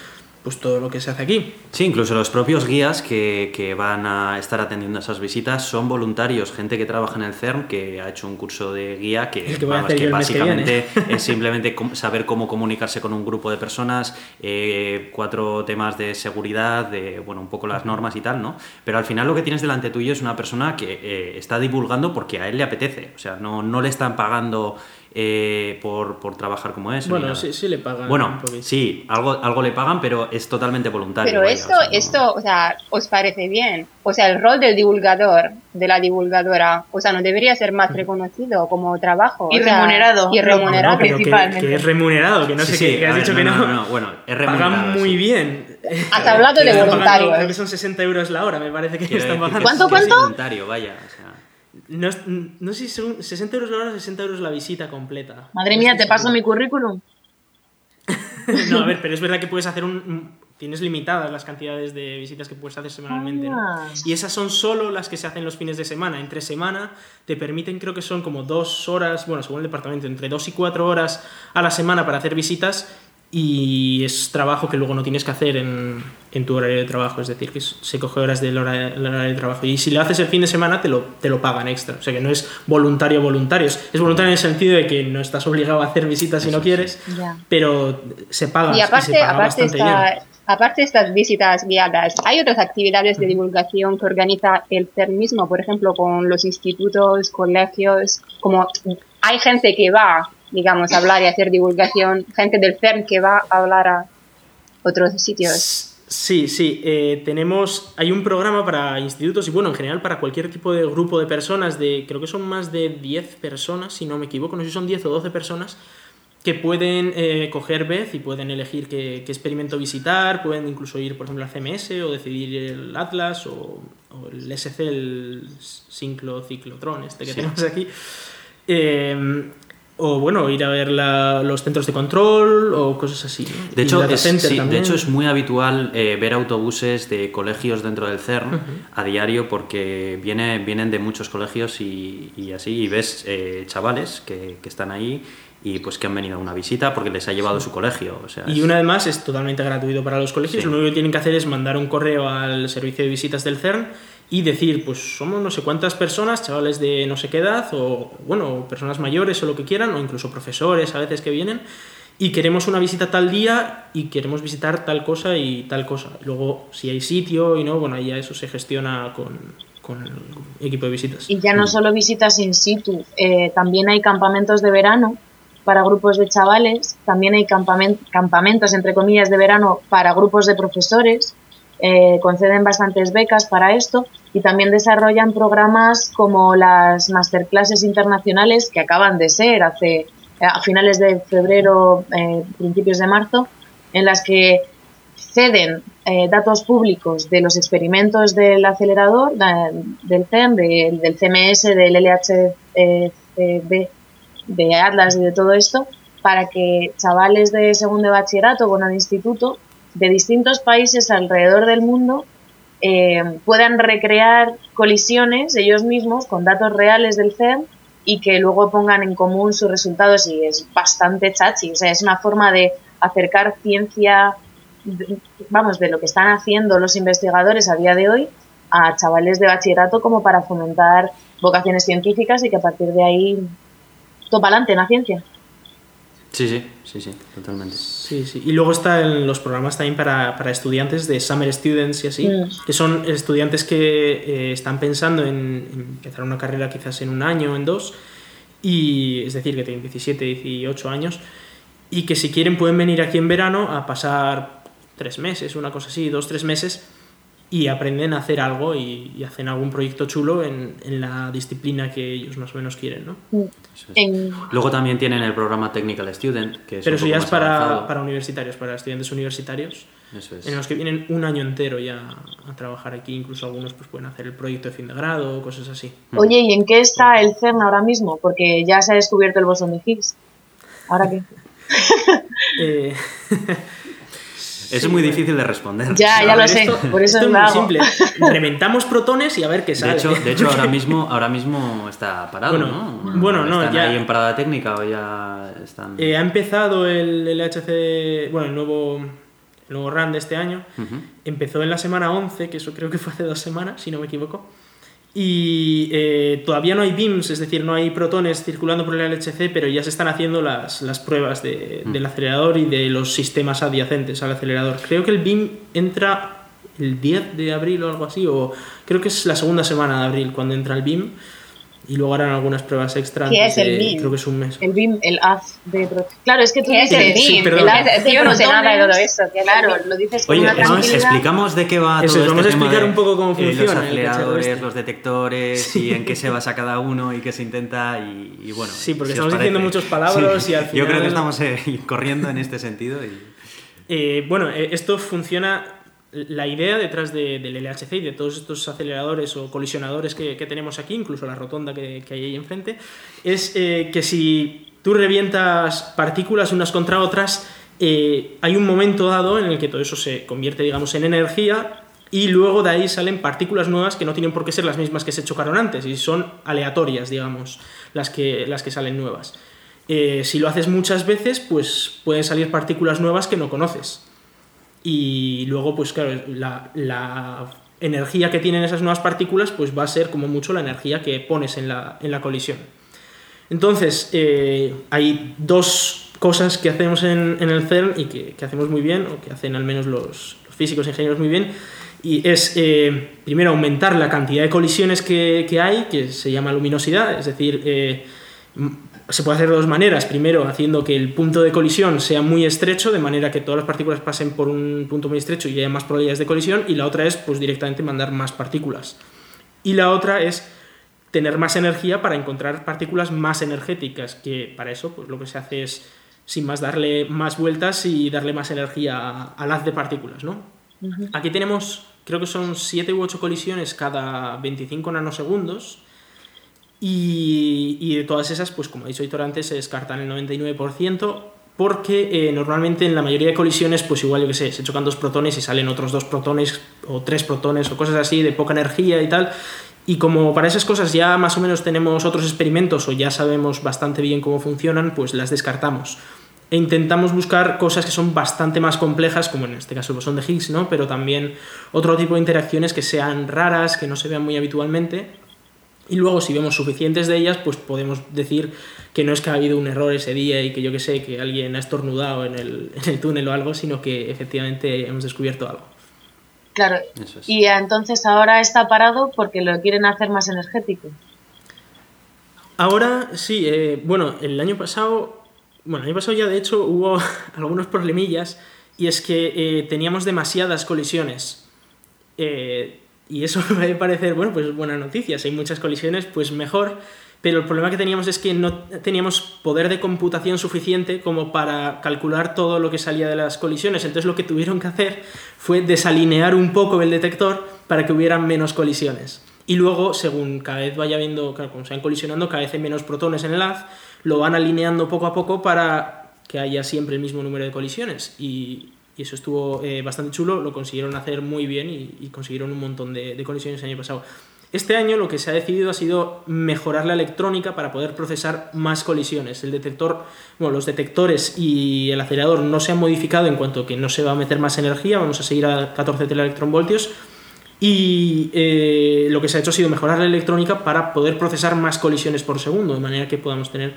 pues todo lo que se hace aquí. Sí, incluso los propios guías que, que van a estar atendiendo esas visitas son voluntarios, gente que trabaja en el CERN que ha hecho un curso de guía que, vamos, básicamente es simplemente saber cómo comunicarse con un grupo de personas, eh, cuatro temas de seguridad, de bueno, un poco las normas y tal, ¿no? Pero al final lo que tienes delante tuyo es una persona que eh, está divulgando porque a él le apetece, o sea, no, no le están pagando eh, por, por trabajar como es. Bueno, sí, sí le pagan. Bueno, sí, algo, algo le pagan, pero es totalmente voluntario. Pero vaya, esto, o sea, no- esto, o sea, ¿os parece bien? O sea, el rol del divulgador, de la divulgadora, o sea, ¿no debería ser más reconocido como trabajo? Y O sea, remunerado. Y No, remunerado. No, que, principalmente. que es remunerado, que no Sí, sé sí, qué, que has ver, dicho no, que no. no, no, bueno, es remunerado, Pagan muy sí. bien. Has hablado de Están pagando. Creo que son 60 euros la hora, me parece que Quiero están pagando. que ¿Cuánto, que cuánto? voluntario, vaya, o sea. No, no sé si son 60 euros la hora o 60 euros la visita completa. Madre No mía, te paso mi currículum. No, a ver, pero es verdad que puedes hacer un. Tienes limitadas las cantidades de visitas que puedes hacer semanalmente, ¿no? Y esas son solo las que se hacen los fines de semana. Entre semana te permiten, creo que son como dos horas, bueno, según el departamento, entre dos y cuatro horas a la semana para hacer visitas y es trabajo que luego no tienes que hacer en, en tu horario de trabajo, es decir, que se coge horas del hora- del horario de trabajo. Y si lo haces el fin de semana, te lo, te lo pagan extra. O sea que no es voluntario voluntario. Es voluntario en el sentido de que no estás obligado a hacer visitas si no quieres, pero se paga. Y se aparte, paga aparte, bastante esta- bien. aparte de estas visitas guiadas, ¿hay otras actividades de divulgación que organiza el CERN mismo? Por ejemplo, con los institutos, colegios, como hay gente que va, digamos, a hablar y hacer divulgación, gente del CERN que va a hablar a otros sitios. Sí, sí. eh, tenemos. Hay un programa para institutos y, bueno, en general para cualquier tipo de grupo de personas, de creo que son más de 10 personas, si no me equivoco, no sé si son 10 o 12 personas, que pueden eh, coger vez y pueden elegir qué, qué experimento visitar, pueden incluso ir, por ejemplo, al CMS o decidir el Atlas o, o el SC, el Sinclo Ciclotrón, este que tenemos aquí. Eh, o bueno, ir a ver la- los centros de control o cosas así. De hecho, es, center sí, de también. hecho, es muy habitual eh, ver autobuses de colegios dentro del CERN a diario porque viene, vienen de muchos colegios y, y así, y ves eh, chavales que, que están ahí y pues que han venido a una visita porque les ha llevado su colegio. O sea, Y una vez más es totalmente gratuito para los colegios. Sí. Lo único que tienen que hacer es mandar un correo al servicio de visitas del CERN y decir, pues somos no sé cuántas personas, chavales de no sé qué edad, o bueno, personas mayores o lo que quieran, o incluso profesores a veces que vienen, y queremos una visita tal día y queremos visitar tal cosa y tal cosa. Luego, si hay sitio y no, bueno, ahí ya eso se gestiona con, con el equipo de visitas. Y ya no solo visitas in situ, eh, también hay campamentos de verano para grupos de chavales, también hay campamen- campamentos, entre comillas, de verano para grupos de profesores, eh, conceden bastantes becas para esto y también desarrollan programas como las masterclasses internacionales que acaban de ser hace a finales de febrero, eh, principios de marzo, en las que ceden eh, datos públicos de los experimentos del acelerador, del de- del CMS, del LHCb, de Atlas y de todo esto, para que chavales de segundo de bachillerato, bueno, de instituto, de distintos países alrededor del mundo, eh, puedan recrear colisiones ellos mismos con datos reales del CERN y que luego pongan en común sus resultados y es bastante chachi, o sea, es una forma de acercar ciencia, vamos, de lo que están haciendo los investigadores a día de hoy a chavales de bachillerato como para fomentar vocaciones científicas y que a partir de ahí topa adelante en la ciencia. Sí, sí, sí, sí, totalmente. Sí, sí. Y luego están los programas también para, para estudiantes de Summer Students y así, Mm. que son estudiantes que eh, están pensando en, en empezar una carrera quizás en un año o en dos, y es decir, que tienen 17, 18 años, y que si quieren pueden venir aquí en verano a pasar tres meses, una cosa así, dos, tres meses, y aprenden a hacer algo y, y hacen algún proyecto chulo en, en la disciplina que ellos más o menos quieren, ¿no? En- Luego también tienen el programa Technical Student, que es Pero eso ya es para, para universitarios, para estudiantes universitarios. Eso es. en los que vienen un año entero ya a trabajar aquí, incluso algunos pues pueden hacer el proyecto de fin de grado o cosas así. Oye, ¿y en qué está el CERN ahora mismo? Porque ya se ha descubierto el bosón de Higgs. ¿Ahora qué? Eh, Es muy difícil de responder. Ya, ya lo sé, esto- por eso esto es muy hago. simple. Reventamos protones y a ver qué De sale. hecho, de hecho ahora mismo ahora mismo está parado, Bueno, ¿no? bueno, no, ¿Están ya- ahí en parada técnica o ya están...? Eh, ha empezado el LHC, bueno, el nuevo, el nuevo run de este año. Empezó en la semana 11, que eso creo que fue hace dos semanas, si no me equivoco. Y eh, todavía no hay beams, es decir, no hay protones circulando por el LHC, pero ya se están haciendo las, las pruebas de- del acelerador y de los sistemas adyacentes al acelerador. Creo que el beam entra el 10 de abril o algo así, o creo que es la segunda semana de abril cuando entra el beam. Y luego harán algunas pruebas extra. ¿Qué es el de- BIM? Creo que es un mes. El BIM, el haz de... Claro, es que tú ¿Qué es dices... el sí, BIM? perdón. El- que yo no sé nada de todo eso. ¿qué es el Claro, lo dices con Oye, una vamos, explicamos de qué va Eso todo es, vamos este a tema explicar de, un poco cómo eh, funciona los el cacharro aceleradores, este. los detectores y en qué se basa cada uno y qué se intenta y, y bueno. Sí, porque si estamos diciendo muchos palabras y al Yo creo final- que estamos eh, corriendo en este sentido y... Eh, bueno, eh, esto funciona. La idea detrás de- del LHC y de todos estos aceleradores o colisionadores que, tenemos aquí, incluso la rotonda que, que hay ahí enfrente, es eh, que si tú revientas partículas unas contra otras, eh, hay un momento dado en el que todo eso se convierte, digamos, en energía y luego de ahí salen partículas nuevas que no tienen por qué ser las mismas que se chocaron antes y son aleatorias, digamos, las que, las que salen nuevas. Eh, si lo haces muchas veces, pues pueden salir partículas nuevas que no conoces. Y luego, pues claro, la, energía que tienen esas nuevas partículas, pues va a ser como mucho la energía que pones en la, en la colisión. Entonces, eh, hay dos cosas que hacemos en, en el CERN y que, que hacemos muy bien, o que hacen al menos los, físicos e ingenieros muy bien, y es, eh, primero, aumentar la cantidad de colisiones que, que hay, que se llama luminosidad, es decir, eh, se puede hacer de dos maneras. Primero, haciendo que el punto de colisión sea muy estrecho, de manera que todas las partículas pasen por un punto muy estrecho y haya más probabilidades de colisión, y la otra es, pues, directamente mandar más partículas. Y la otra es tener más energía para encontrar partículas más energéticas, que para eso pues, lo que se hace es, sin más, darle más vueltas y darle más energía a- al haz de partículas, ¿no? Aquí tenemos, creo que son 7 u 8 colisiones cada 25 nanosegundos, y, de todas esas, pues como ha dicho Hitor antes, se descartan el 99%, porque eh, normalmente en la mayoría de colisiones, pues igual, yo que sé, se chocan dos protones y salen otros dos protones o tres protones o cosas así de poca energía y tal. Y como para esas cosas ya más o menos tenemos otros experimentos o ya sabemos bastante bien cómo funcionan, pues las descartamos. E intentamos buscar cosas que son bastante más complejas, como en este caso el bosón de Higgs, ¿no? Pero también otro tipo de interacciones que sean raras, que no se vean muy habitualmente. Y luego, si vemos suficientes de ellas, pues podemos decir que no es que ha habido un error ese día y que yo que sé, que alguien ha estornudado en el, en el túnel o algo, sino que efectivamente hemos descubierto algo. Claro. Eso es. Y entonces ahora está parado porque lo quieren hacer más energético. Ahora sí, eh, bueno, el año pasado, bueno, el año pasado ya de hecho hubo algunos problemillas y es que eh, teníamos demasiadas colisiones. Eh, y eso me puede parecer, bueno, pues buena noticia, si hay muchas colisiones, pues mejor. Pero el problema que teníamos es que no teníamos poder de computación suficiente como para calcular todo lo que salía de las colisiones. Entonces lo que tuvieron que hacer fue desalinear un poco el detector para que hubieran menos colisiones. Y luego, según cada vez vaya viendo, claro, como se van colisionando, cada vez hay menos protones en el haz, lo van alineando poco a poco para que haya siempre el mismo número de colisiones. Y, y eso estuvo eh, bastante chulo, lo consiguieron hacer muy bien y, consiguieron un montón de, colisiones el año pasado. Este año lo que se ha decidido ha sido mejorar la electrónica para poder procesar más colisiones. El detector, bueno, los detectores y el acelerador no se han modificado en cuanto que no se va a meter más energía, vamos a seguir a 14 teraelectronvoltios. Y eh, lo que se ha hecho ha sido mejorar la electrónica para poder procesar más colisiones por segundo, de manera que podamos tener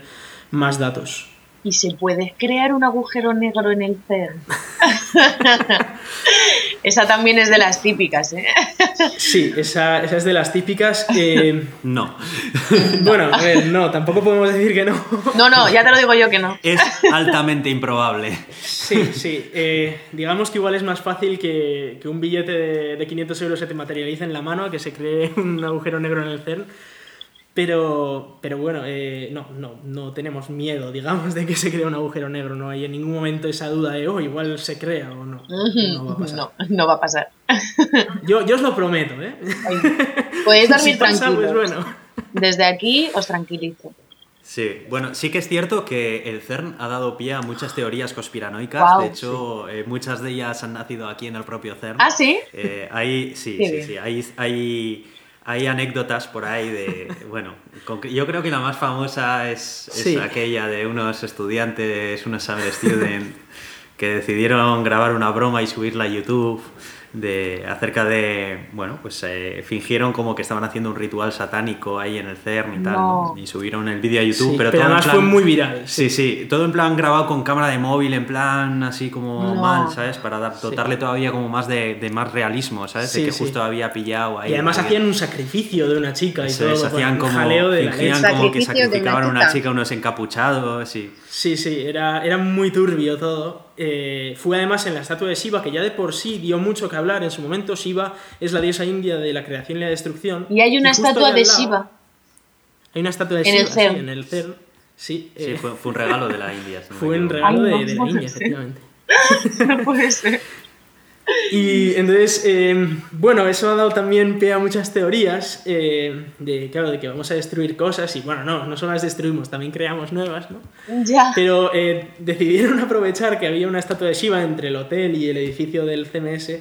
más datos. Y se puede crear un agujero negro en el CERN. Esa también es de las típicas, ¿eh? Sí, esa, esa es de las típicas. eh, No. bueno, a ver, no, tampoco podemos decir que no. No, no, ya te lo digo yo que no. Es altamente improbable. Sí, sí. eh, digamos que igual es más fácil que, que un billete de, de 500 euros se te materialice en la mano a que se cree un agujero negro en el CERN. Pero, pero bueno, eh, no, no, no tenemos miedo, digamos, de que se cree un agujero negro. No hay en ningún momento esa duda de, oh, igual se crea o no. No va a pasar. No, no va a pasar. Yo, yo os lo prometo, ¿eh? Podéis dormir si pasa, tranquilos. pues bueno. Desde aquí os tranquilizo. Sí, bueno, sí que es cierto que el CERN ha dado pie a muchas teorías conspiranoicas. De hecho, eh, muchas de ellas han nacido aquí en el propio CERN. ¿Ah, sí? Eh, hay, sí, sí, bien. sí. Hay, hay, hay anécdotas por ahí de. Bueno, con yo creo que la más famosa es, es Sí. aquella de unos estudiantes, unos summer students, que decidieron grabar una broma y subirla a YouTube de acerca de bueno pues eh, fingieron como que estaban haciendo un ritual satánico ahí en el CERN y tal No. y subieron el vídeo a YouTube Sí, pero, pero todo en además plan- fue muy viral. sí sí todo en plan grabado con cámara de móvil en plan así como No. mal sabes para dar, Sí. dotarle todavía como más de, de más realismo sabes Sí, de que sí. justo había pillado ahí Y además hacían un sacrificio de una chica y eso todo. es, bueno, hacían un como jaleo de la fingían leche. como que Sacrificio de una sacrificaban a una chica. chica unos encapuchados y Sí, sí, era, era muy turbio todo. Eh, fue además en la estatua de Shiva, que ya de por sí dio mucho que hablar en su momento. Shiva es la diosa india de la creación y la destrucción. Y hay una estatua de lado Shiva. Hay una estatua de En el Shiva, sí, en el CERN. Sí, sí, eh, fue, fue un regalo de la India fue un regalo Ay, de, la India, efectivamente. No puede ser. Y entonces, eh, bueno, eso ha dado también pie a muchas teorías eh, de, claro, de que vamos a destruir cosas y, bueno, no, no solo las destruimos, también creamos nuevas, ¿no? Ya. Pero eh, decidieron aprovechar que había una estatua de Shiva entre el hotel y el edificio del CMS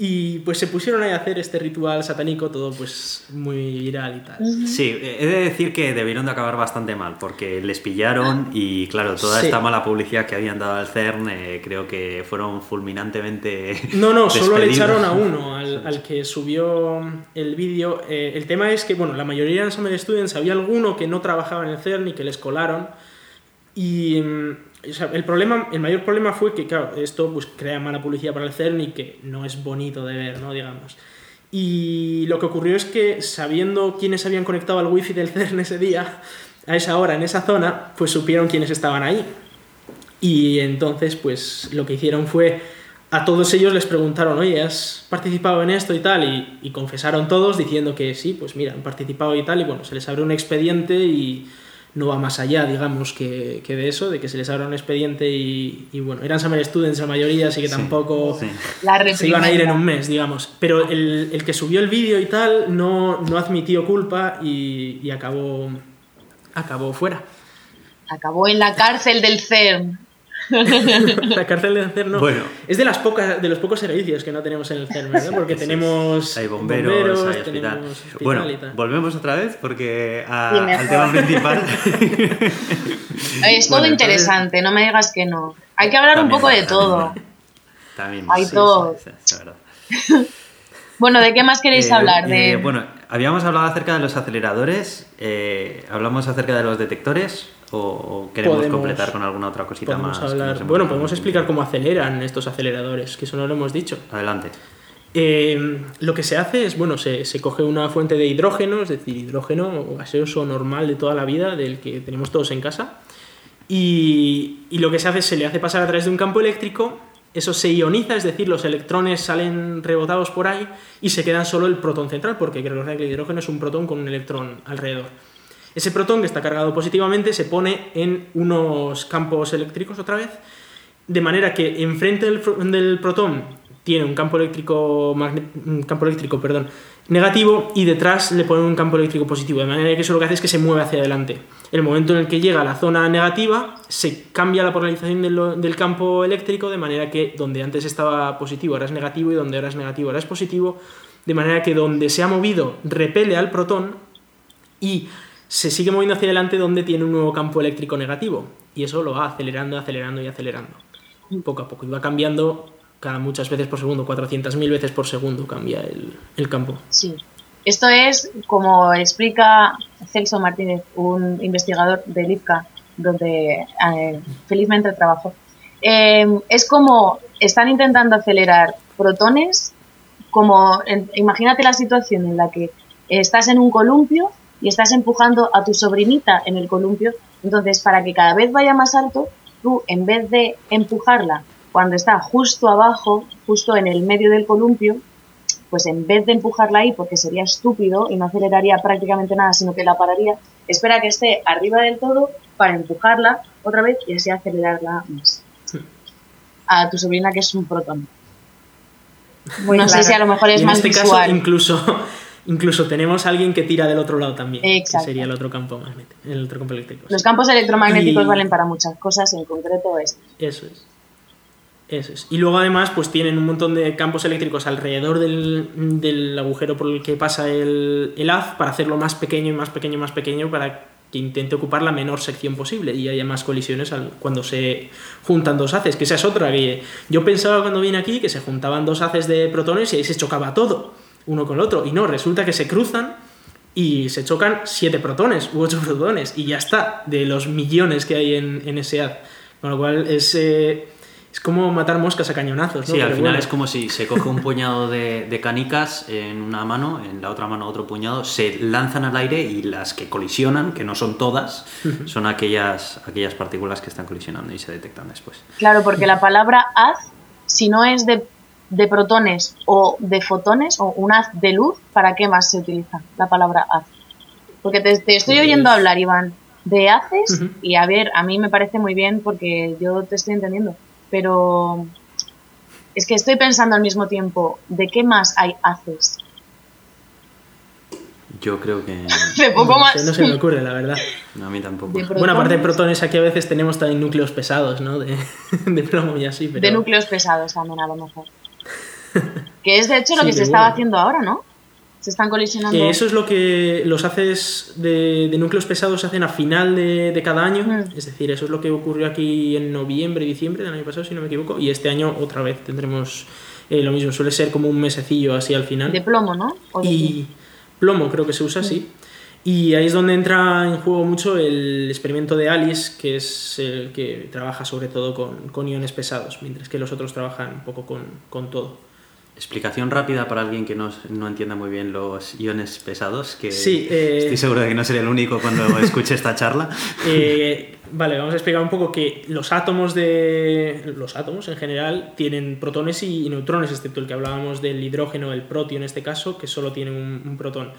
y pues se pusieron ahí a hacer este ritual satánico todo pues muy viral y tal. Sí, he de decir que debieron de acabar bastante mal, porque les pillaron y claro, toda Sí. esta mala publicidad que habían dado al CERN eh, creo que fueron fulminantemente No, no, solo le echaron a uno, al, al que subió el vídeo. Eh, el tema es que, bueno, la mayoría eran Summer Students, había alguno que no trabajaba en el CERN y que les colaron. Y mm, el, problema, el mayor problema fue que, claro, esto pues, crea mala publicidad para el CERN y que no es bonito de ver, ¿no? Digamos. Y lo que ocurrió es que, sabiendo quiénes habían conectado al wifi del CERN ese día, a esa hora, en esa zona, pues supieron quiénes estaban ahí. Y entonces, pues lo que hicieron fue a todos ellos les preguntaron, oye, ¿has participado en esto y tal? Y, confesaron todos diciendo que sí, pues mira, han participado y tal. Y bueno, se les abre un expediente y no va más allá, digamos, que, que de eso, de que se les abra un expediente y, y bueno, eran Summer Students la mayoría, así que Sí, tampoco sí. Se iban a ir en un mes, digamos. Pero el, el que subió el vídeo y tal no, no admitió culpa y, y acabó, acabó fuera. Acabó en la cárcel del CERN. la cárcel de CERN no. Bueno. Es de, las pocas, de los pocos servicios que no tenemos en el CERN, ¿verdad? Porque Sí, tenemos hay bomberos, hay hospital. tenemos hospital Bueno, y tal. volvemos otra vez porque a- al tema principal. Es todo Bueno, interesante, no me digas que no. Hay que hablar un poco de todo. también Hay sí, todo. sí, sí, sí, es verdad. Bueno, ¿de qué más queréis Eh, hablar? eh, De... bueno, habíamos hablado acerca de los aceleradores, eh, hablamos acerca de los detectores o, o queremos Podemos- completar con alguna otra cosita más. hablar. Bueno, podemos explicar cómo aceleran estos aceleradores, que eso no lo hemos dicho. Adelante. Eh, lo que se hace es, bueno, se, se coge una fuente de hidrógeno, es decir, hidrógeno gaseoso normal de toda la vida, del que tenemos todos en casa, y, y lo que se hace es se le hace pasar a través de un campo eléctrico, eso se ioniza, es decir, los electrones salen rebotados por ahí y se quedan solo el protón central, porque recordar que el hidrógeno es un protón con un electrón alrededor. Ese protón que está cargado positivamente se pone en unos campos eléctricos otra vez, de manera que enfrente del, protón tiene un campo eléctrico, campo eléctrico perdón, negativo y detrás le ponen un campo eléctrico positivo, de manera que eso lo que hace es que se mueve hacia adelante. El momento en el que llega a la zona negativa, se cambia la polarización del, del campo eléctrico, de manera que donde antes estaba positivo ahora es negativo y donde ahora es negativo ahora es positivo, de manera que donde se ha movido repele al protón y se sigue moviendo hacia adelante donde tiene un nuevo campo eléctrico negativo. Y eso lo va acelerando, acelerando y acelerando. Poco a poco. Y va cambiando cada muchas veces por segundo, 400.000 veces por segundo cambia el, el campo. Sí. Esto es, como explica Celso Martínez, un investigador del IPCA, donde eh, felizmente trabajo. Eh, es como están intentando acelerar protones, como imagínate la situación en la que estás en un columpio y estás empujando a tu sobrinita en el columpio, entonces para que cada vez vaya más alto, tú en vez de empujarla cuando está justo abajo, justo en el medio del columpio, pues en vez de empujarla ahí, porque sería estúpido y no aceleraría prácticamente nada, sino que la pararía, espera que esté arriba del todo para empujarla otra vez y así acelerarla más. A tu sobrina que es un protón. Muy no sé si a lo mejor es y en más este visual. caso incluso, incluso tenemos a alguien que tira del otro lado también, Exacto. que sería el otro campo magnético, el otro campo eléctrico. Los campos electromagnéticos Y- valen para muchas cosas, en concreto este. Eso es. Eso es. Y luego además pues tienen un montón de campos eléctricos alrededor del, del agujero por el que pasa el, el haz para hacerlo más pequeño y más pequeño y más pequeño para que intente ocupar la menor sección posible y haya más colisiones al- cuando se juntan dos haces, que esa es otra que yo pensaba cuando vine aquí que se juntaban dos haces de protones y ahí se chocaba todo, uno con el otro, y no, resulta que se cruzan y se chocan siete protones u ocho protones y ya está, de los millones que hay en, en ese haz, con lo cual es, eh, es como matar moscas a cañonazos, ¿no? Sí, al final bueno. es como si se coge un puñado de, de canicas en una mano, en la otra mano otro puñado, se lanzan al aire y las que colisionan, que no son todas, son aquellas, aquellas partículas que están colisionando y se detectan después. Claro, porque la palabra haz, si no es de, de protones o de fotones o un haz de luz, ¿para qué más se utiliza la palabra haz? Porque te, te estoy oyendo hablar, Iván, de haces y a ver, a mí me parece muy bien porque yo te estoy entendiendo, pero es que estoy pensando al mismo tiempo, ¿de qué más hay haces? Yo creo que... De poco No más. no se me ocurre, la verdad. no, a mí tampoco. Bueno, aparte de protones, protones, aquí a veces tenemos también núcleos pesados, ¿no? De, de plomo y así, pero... De núcleos pesados también a lo mejor. Que es de hecho lo Sí, que se estaba haciendo ahora, ¿no? Se están colisionando. Eh, eso es lo que los haces de, de núcleos pesados se hacen a final de, de cada año. Mm. Es decir, eso es lo que ocurrió aquí en noviembre, diciembre del año pasado, si no me equivoco. Y este año otra vez tendremos eh, lo mismo. Suele ser como un mesecillo así al final. De plomo, ¿no? ¿O de y plomo creo que se usa así. Y ahí es donde entra en juego mucho el experimento de Alice, que es el que trabaja sobre todo con, con iones pesados, mientras que los otros trabajan un poco con, con todo. Explicación rápida para alguien que no, no entienda muy bien los iones pesados, que Sí, eh, estoy seguro de que no sería el único cuando escuche esta charla. Eh, vale, vamos a explicar un poco que los átomos de. Los átomos en general tienen protones y neutrones, excepto el que hablábamos del hidrógeno, el protio en este caso, que solo tiene un, un protón.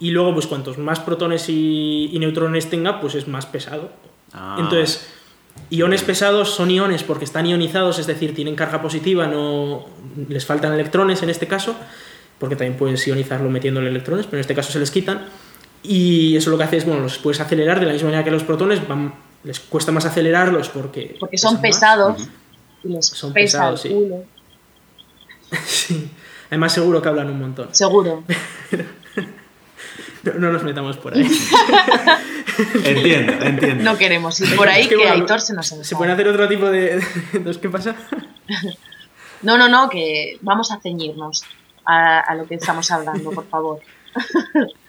Y luego, pues cuantos más protones y, y neutrones tenga, pues es más pesado. Ah, Entonces, iones pesados son iones porque están ionizados, es decir, tienen carga positiva, no les faltan electrones en este caso, porque también puedes ionizarlo metiéndole electrones, pero en este caso se les quitan. Y eso lo que hace es, bueno, los puedes acelerar de la misma manera que los protones, van, les cuesta más acelerarlos porque... Porque son más. pesados y les Son pesa pesados, el sí. culo. Sí. Además seguro que hablan un montón. Seguro. No, no nos metamos por ahí. Entiendo, entiendo. No queremos ir por ahí Es que, bueno, Aitor se nos Se enfada. pueden hacer otro tipo de... Entonces, ¿qué pasa? No, no, no, que vamos a ceñirnos a, a lo que estamos hablando, por favor.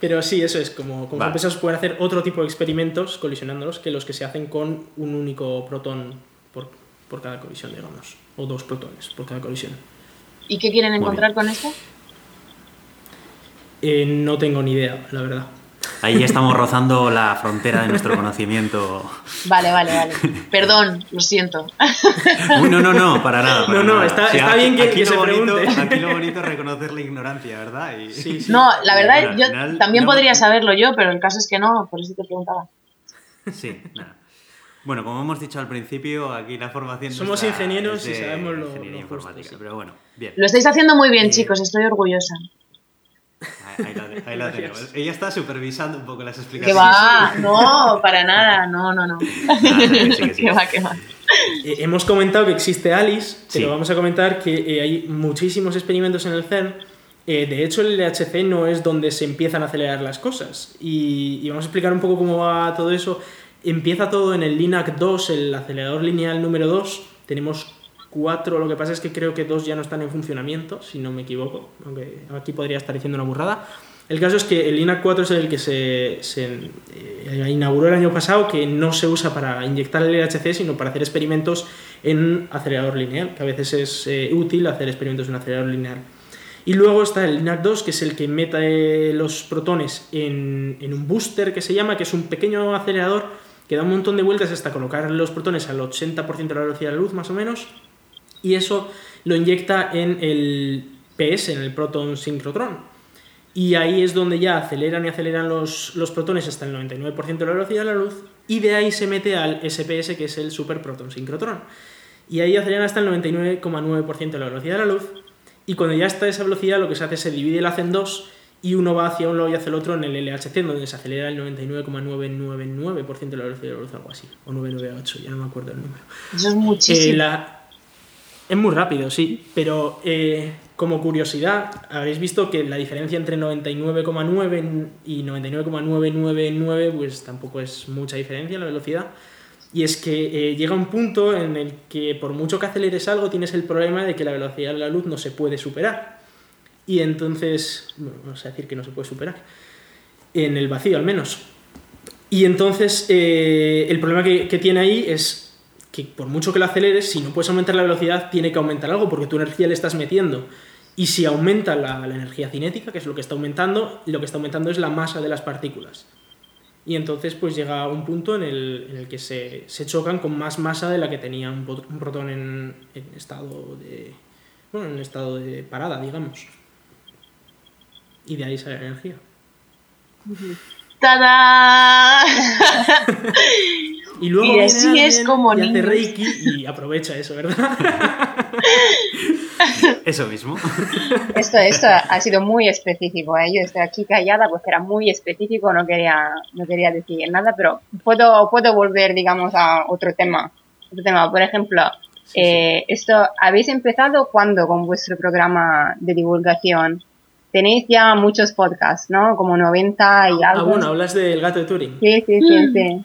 Pero sí, eso es, como, como Vale. pueden hacer otro tipo de experimentos colisionándolos que los que se hacen con un único protón por, por cada colisión, digamos. O dos protones por cada colisión. ¿Y qué quieren encontrar con esto? Eh, no tengo ni idea, la verdad. Ahí estamos rozando la frontera de nuestro conocimiento. Vale, vale, vale. Perdón, lo siento. Uy, no, no, no, para nada. para No, no, nada. está- está bien que- que lo se bonito, pregunte. Aquí lo bonito es reconocer la ignorancia, ¿verdad? Y- Sí, sí. No, la verdad, Bueno, yo final también no- podría saberlo yo, pero el caso es que no, por eso te preguntaba. Sí, nada. Bueno, como hemos dicho al principio, aquí la formación Somos ingenieros y sabemos lo- ingeniería lo justo, informática, sí. pero bueno, bien. Lo estáis haciendo muy bien, Eh, chicos, estoy orgullosa. Ahí, la, ahí la Gracias. tenemos. Ella está supervisando un poco las Que explicaciones. va, no, para nada, no, no, no. Ah, que sí, que sí. Que va, que va. Eh, hemos comentado que existe Alice, pero Sí. vamos a comentar que eh, hay muchísimos experimentos en el CERN. Eh, de hecho, el LHC no es donde se empiezan a acelerar las cosas. Y, y vamos a explicar un poco cómo va todo eso. Empieza todo en el LINAC 2, el acelerador lineal número 2. Tenemos cuatro, lo que pasa es que creo que dos ya no están en funcionamiento, si no me equivoco, aunque aquí podría estar diciendo una burrada. El caso es que el LINAC 4 es el que se, eh, inauguró el año pasado, que no se usa para inyectar el LHC, sino para hacer experimentos en acelerador lineal, que a veces es eh, útil hacer experimentos en acelerador lineal. Y luego está el LINAC 2, que es el que mete los protones en, en un booster que se llama, que es un pequeño acelerador que da un montón de vueltas hasta colocar los protones al 80% de la velocidad de la luz, más o menos, y eso lo inyecta en el PS, en el proton sincrotrón. Y ahí es donde ya aceleran y aceleran los, los protones hasta el 99% de la velocidad de la luz, y de ahí se mete al SPS, que es el super proton sincrotrón. Y ahí aceleran hasta el 99,9% de la velocidad de la luz, y cuando ya está a esa velocidad, lo que se hace es se divide el haz en dos, y uno va hacia un lado y hacia el otro en el LHC, donde se acelera el 99,999% de la velocidad de la luz, algo así, o 998, ya no me acuerdo el número. Eso es Eh, la- Es muy rápido, sí, pero eh, como curiosidad, habréis visto que la diferencia entre 99,9 y 99,999 pues tampoco es mucha diferencia en la velocidad. Y es que eh, llega un punto en el que por mucho que aceleres algo tienes el problema de que la velocidad de la luz no se puede superar. Y entonces, vamos a decir que no se puede superar, en el vacío al menos. Y entonces eh, el problema que tiene ahí es que por mucho que lo aceleres, si no puedes aumentar la velocidad, tiene que aumentar algo porque tu energía le estás metiendo. Y si aumenta la, la, energía cinética, que es lo que está aumentando, lo que está aumentando es la masa de las partículas. Y entonces pues llega un punto en el, en el que se, se, chocan con más masa de la que tenía un, un protón en, en, estado de... Bueno, en estado de parada, digamos. Y de ahí sale la energía. ¡Tada! y luego y así es como y hace Reiki y aprovecha eso, ¿verdad? Eso mismo. Esto, esto ha sido muy específico. ¿eh? Yo estoy aquí callada porque era muy específico, no quería, no quería decir nada, pero puedo, puedo volver, digamos, a otro tema. Otro tema. Por ejemplo, sí, eh, sí. esto, ¿habéis empezado cuándo con vuestro programa de divulgación? Tenéis ya muchos podcasts, ¿no? Como 90 y algo. Ah, bueno, hablas del gato de Turing. Sí, sí, sí, sí.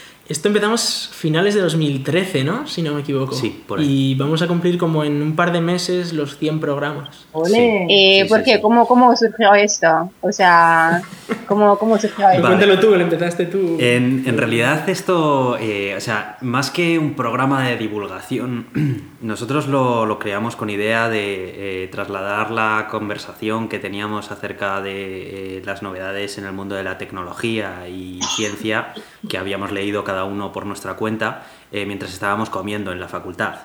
Esto empezamos finales de 2013, ¿no? Si no me equivoco. Sí, por ahí. Y vamos a cumplir como en un par de meses los 100 programas. Ole. Sí. Eh, Sí, ¿Por sí, qué? sí. ¿Cómo, ¿Cómo surgió esto? O sea, ¿cómo, cómo surgió esto? Vale. Cuéntalo tú, lo empezaste tú. En, en realidad esto, eh, o sea, más que un programa de divulgación, nosotros lo, lo creamos con idea de eh, trasladar la conversación que teníamos acerca de eh, las novedades en el mundo de la tecnología y ciencia que habíamos leído cada uno por nuestra cuenta eh, mientras estábamos comiendo en la facultad.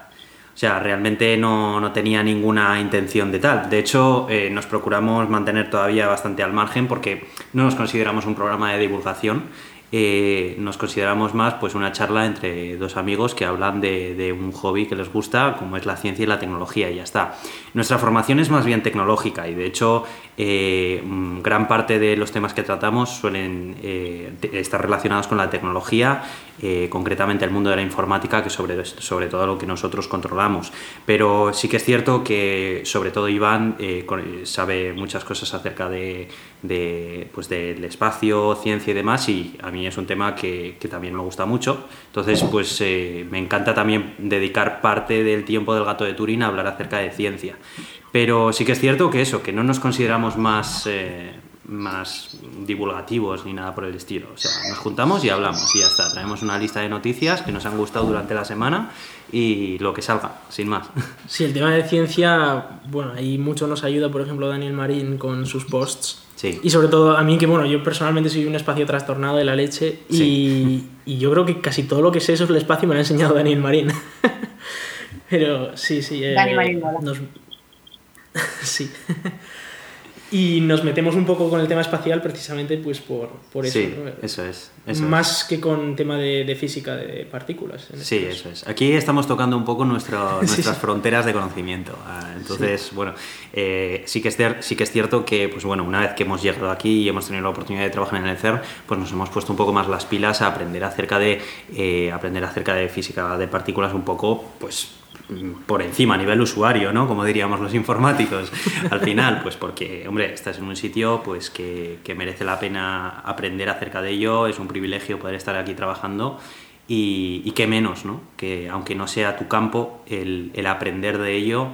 O sea, realmente no, no, tenía ninguna intención de tal. De hecho, eh, nos procuramos mantener todavía bastante al margen porque no nos consideramos un programa de divulgación. Eh, nos consideramos más pues una charla entre dos amigos que hablan de, de, un hobby que les gusta, como es la ciencia y la tecnología, y ya está. Nuestra formación es más bien tecnológica y de hecho eh, gran parte de los temas que tratamos suelen eh, estar relacionados con la tecnología, eh, concretamente el mundo de la informática, que sobre, sobre todo lo que nosotros controlamos. Pero sí que es cierto que sobre todo Iván sabe muchas cosas acerca de, pues del espacio, ciencia y demás, y a mí es un tema que, que también me gusta mucho. Entonces, pues me encanta también dedicar parte del tiempo del gato de Turín a hablar acerca de ciencia. Pero sí que es cierto que eso, que no nos consideramos más, eh, más divulgativos ni nada por el estilo. O sea, nos juntamos y hablamos y ya está. Traemos una lista de noticias que nos han gustado durante la semana y lo que salga, sin más. Sí, el tema de ciencia, bueno, ahí mucho nos ayuda, por ejemplo, Daniel Marín con sus posts. Sí. Y sobre todo a mí, que bueno, yo personalmente soy un espacio trastornado de la leche y, Sí. y yo creo que casi todo lo que sé sobre el espacio me lo ha enseñado Daniel Marín. Pero sí, sí. eh, Dani Marín nos- sí. y nos metemos un poco con el tema espacial precisamente pues por, por eso. Sí, ¿no? eso es. eso es. Más que con tema de, de física de partículas. en Sí, este caso. eso es. Aquí estamos tocando un poco nuestro- Sí, nuestras sí. fronteras de conocimiento. Ah, Entonces, bueno, eh, sí, que es sí que es cierto que, pues bueno, una vez que hemos llegado aquí y hemos tenido la oportunidad de trabajar en el CERN, pues nos hemos puesto un poco más las pilas a aprender acerca de, eh, aprender acerca de física de partículas un poco, pues por encima a nivel usuario, ¿no? Como diríamos los informáticos al final, pues porque, hombre, estás en un sitio pues que, que merece la pena aprender acerca de ello, es un privilegio poder estar aquí trabajando y, y qué menos, ¿no? Que aunque no sea tu campo, el, el aprender de ello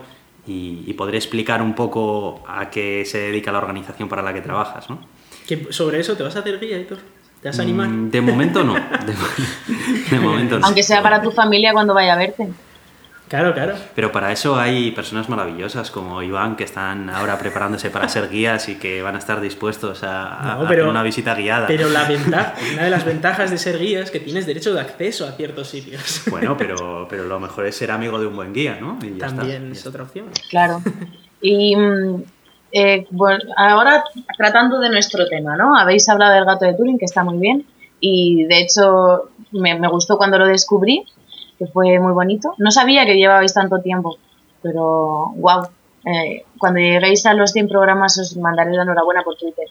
y, y poder explicar un poco a qué se dedica la organización para la que trabajas, ¿no? Que sobre eso te vas a hacer guía, Héctor. ¿Te vas a animar? Mm, De momento no. De, de momento no. Aunque sea para tu familia cuando vaya a verte. Claro, claro. Pero para eso hay personas maravillosas como Iván que están ahora preparándose para ser guías y que van a estar dispuestos a, a No, pero- una visita guiada. Pero la ventaja, una de las ventajas de ser guía es que tienes derecho de acceso a ciertos sitios. Bueno, pero, pero lo mejor es ser amigo de un buen guía, ¿no? Y ya está, También ya es está. otra opción. Claro. Y mm, eh, bueno, ahora tratando de nuestro tema, ¿no? Habéis hablado del gato de Turing, que está muy bien. Y de hecho me, me gustó cuando lo descubrí, que fue muy bonito. No sabía que llevabais tanto tiempo, pero wow. cuando lleguéis a los 100 programas os mandaré la enhorabuena por Twitter.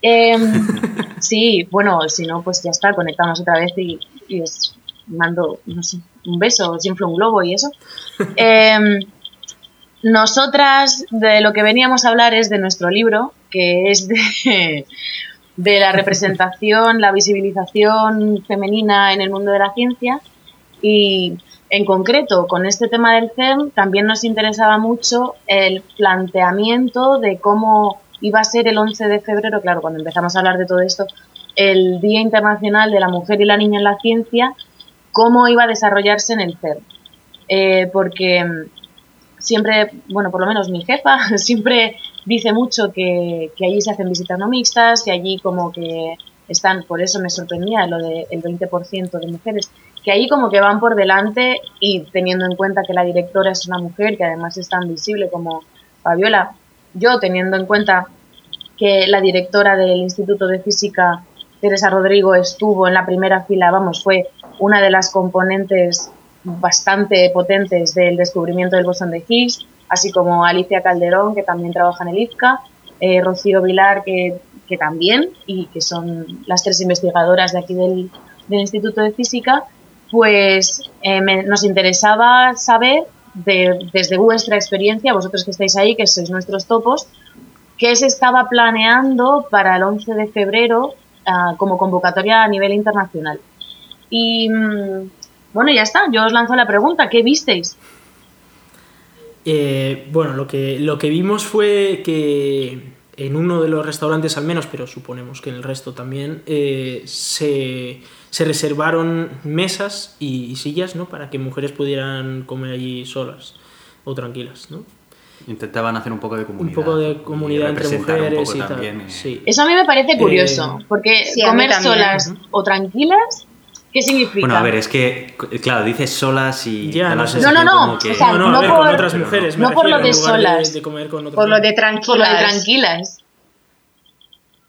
Em, sí, bueno, si no, pues ya está, conectamos otra vez y, y os mando, no sé, un beso, se infla un globo y eso. Em, nosotras de lo que veníamos a hablar es de nuestro libro, que es de, de la representación, la visibilización femenina en el mundo de la ciencia y en concreto con este tema del CERN también nos interesaba mucho el planteamiento de cómo iba a ser el 11 de febrero, claro, cuando empezamos a hablar de todo esto, el Día Internacional de la Mujer y la Niña en la Ciencia, cómo iba a desarrollarse en el CERN. Eh, porque siempre, bueno, por lo menos mi jefa siempre dice mucho que, que allí se hacen visitas no mixtas, que allí como que están, por eso me sorprendía lo del 20% de mujeres, que allí como que van por delante y teniendo en cuenta que la directora es una mujer, que además es tan visible como Fabiola, yo teniendo en cuenta que la directora del Instituto de Física, Teresa Rodrigo, estuvo en la primera fila, vamos, fue una de las componentes bastante potentes del descubrimiento del bosón de Higgs, así como Alicia Calderón, que también trabaja en el IFCA, eh, Rocío Vilar, que, que, también, y que son las tres investigadoras de aquí del, del Instituto de Física, pues eh, me, nos interesaba saber de, desde vuestra experiencia, vosotros que estáis ahí, que sois nuestros topos, qué se estaba planeando para el 11 de febrero uh, como convocatoria a nivel internacional. Y mm, bueno, ya está, yo os lanzo la pregunta, ¿qué visteis? Eh, bueno, lo que, lo que vimos fue que en uno de los restaurantes al menos, pero suponemos que en el resto también, eh, se, se, reservaron mesas y, y, sillas ¿no? para que mujeres pudieran comer allí solas o tranquilas. ¿no? Intentaban hacer un poco de comunidad. Un poco de comunidad entre mujeres y tal. Eh. sí. Eso a mí me parece curioso, eh, porque sí, comer solas uh -huh. o tranquilas ¿Qué significa? Bueno, a ver, es que, claro, dices solas y... Ya, no, no, no, no, que... o sea, no, no, por, con otras mujeres. No por lo de solas. De, de comer con otras por lo de mujeres. tranquilas. Por lo de tranquilas.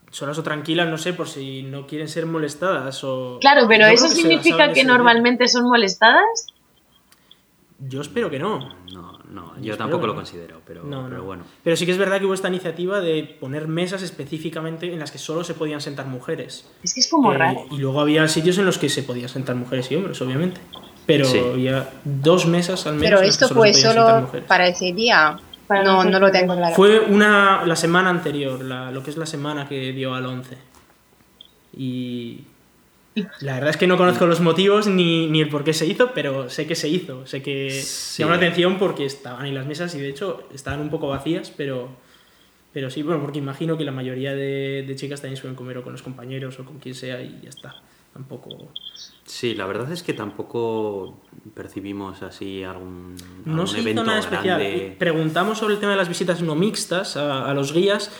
Solas o tranquilas, no sé, por si no quieren ser molestadas o... Claro, pero Yo ¿eso significa que normalmente son molestadas? Yo espero que no. No, no, Yo tampoco lo no. considero, pero, No, no. pero bueno. Pero sí que es verdad que hubo esta iniciativa de poner mesas específicamente en las que solo se podían sentar mujeres. Es que es como Eh, raro. y luego había sitios en los que se podían sentar mujeres y hombres, obviamente. Pero Sí. había dos mesas al menos. Pero en las que esto solo fue solo para ese día. Para no, no lo tengo claro. Fue una, la semana anterior, la- lo que es la semana que dio al 11. Y la verdad es que no conozco los motivos ni, ni el por qué se hizo, pero sé que se hizo. Sé que Sí. llamó la atención porque estaban ahí las mesas y de hecho estaban un poco vacías, pero, pero sí, bueno, porque imagino que la mayoría de, de chicas también suelen comer o con los compañeros o con quien sea y ya está. Tampoco. Sí, la verdad es que tampoco percibimos así algún, No algún se hizo evento nada especial. grande. Preguntamos sobre el tema de las visitas no mixtas a, a los guías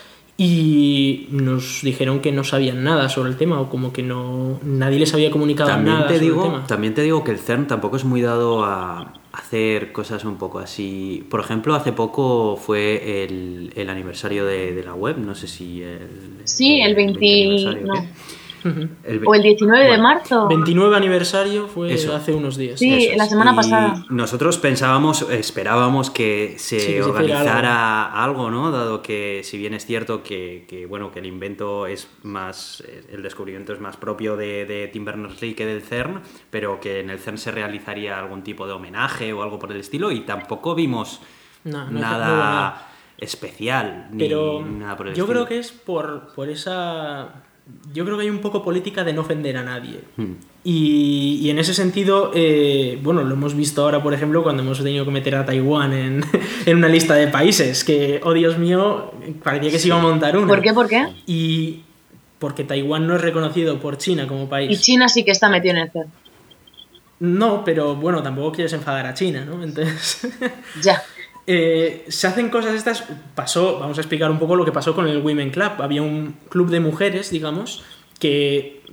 y nos dijeron que no sabían nada sobre el tema o como que no nadie les había comunicado También nada te, sobre digo, el tema. también te digo que el CERN tampoco es muy dado a hacer cosas un poco así. Por ejemplo, hace poco fue el, el aniversario de, de la web, no sé si el... Sí, el 20 aniversario, no. ¿Qué? El ve- O el 19 de Bueno, marzo. 29 aniversario fue Eso. hace unos días. Sí, Eso es. la semana Y pasada. Nosotros pensábamos, esperábamos que se Sí, se organizara algo. ¿no? Dado que, si bien es cierto que, que, bueno, que el invento es más, eh, el descubrimiento es más propio de, de Tim Berners-Lee que del CERN, pero que en el CERN se realizaría algún tipo de homenaje o algo por el estilo, y tampoco vimos No, no- nada nada. especial ni Pero nada por el yo estilo. creo que es por, por esa... Yo creo que hay un poco política de no ofender a nadie. Hmm. Y, y en ese sentido, eh, bueno, lo hemos visto ahora, por ejemplo, cuando hemos tenido que meter a Taiwán en, en una lista de países, que, oh Dios mío, parecía que se iba a montar una. ¿Por qué? ¿Por qué? Y porque Taiwán no es reconocido por China como Y país. China sí que está metido en el CERN. No, pero bueno, tampoco quieres enfadar a China, ¿no? Entonces... Ya. Eh, se hacen cosas estas. Pasó, vamos a explicar un poco lo que pasó con el Women Club. Había un club de mujeres, digamos, que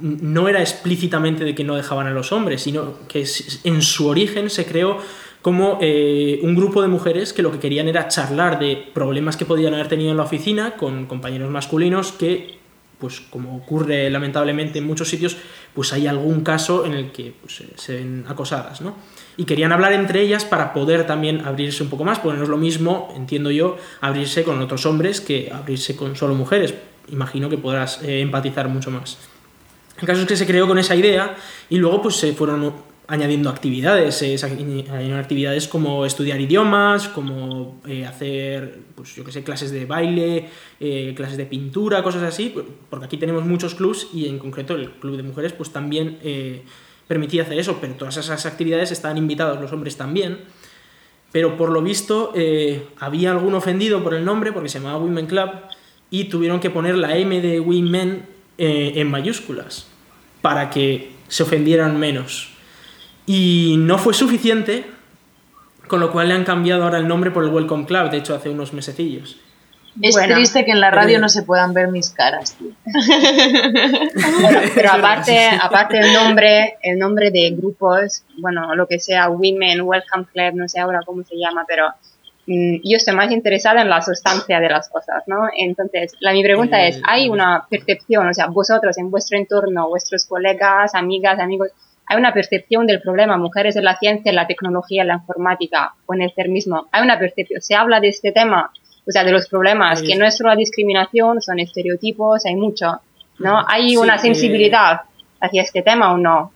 no era explícitamente de que no dejaban a los hombres, sino que en su origen se creó como eh, un grupo de mujeres que lo que querían era charlar de problemas que podían haber tenido en la oficina con compañeros masculinos que pues como ocurre lamentablemente en muchos sitios, pues hay algún caso en el que pues, se- ven acosadas, ¿no? Y querían hablar entre ellas para poder también abrirse un poco más, porque no es lo mismo, entiendo yo, abrirse con otros hombres que abrirse con solo mujeres. Imagino que podrás eh, empatizar mucho más. El caso es que se creó con esa idea y luego pues se fueron añadiendo actividades, eh, añadieron actividades como estudiar idiomas, como eh, hacer, pues yo que sé, clases de baile, eh, clases de pintura, cosas así, porque aquí tenemos muchos clubs y en concreto el club de mujeres pues también permitía hacer eso, pero todas esas actividades estaban invitados los hombres también. Pero por lo visto había algún ofendido por el nombre, porque se llamaba Women Club, y tuvieron que poner la M de Women en mayúsculas para que se ofendieran menos. Y no fue suficiente, con lo cual le han cambiado ahora el nombre por el Welcome Club, de hecho hace unos mesecillos. Es triste que en la radio no se puedan ver mis caras, tío. pero, aparte, aparte el nombre, el nombre de grupos, bueno, lo que sea, Women, Welcome Club, no sé ahora cómo se llama, pero mm, yo estoy más interesada en la sustancia de las cosas, ¿no? Entonces, la, mi pregunta es, ¿hay una percepción, o sea, vosotros en vuestro entorno, vuestros colegas, amigas, amigos, hay una percepción del problema, mujeres en la ciencia, en la tecnología, en la informática o en el ser mismo. Hay una percepción, se habla de este tema, o sea, de los problemas, que no es solo la discriminación, son estereotipos, hay mucho, ¿no? ¿Hay una sensibilidad hacia este tema o no?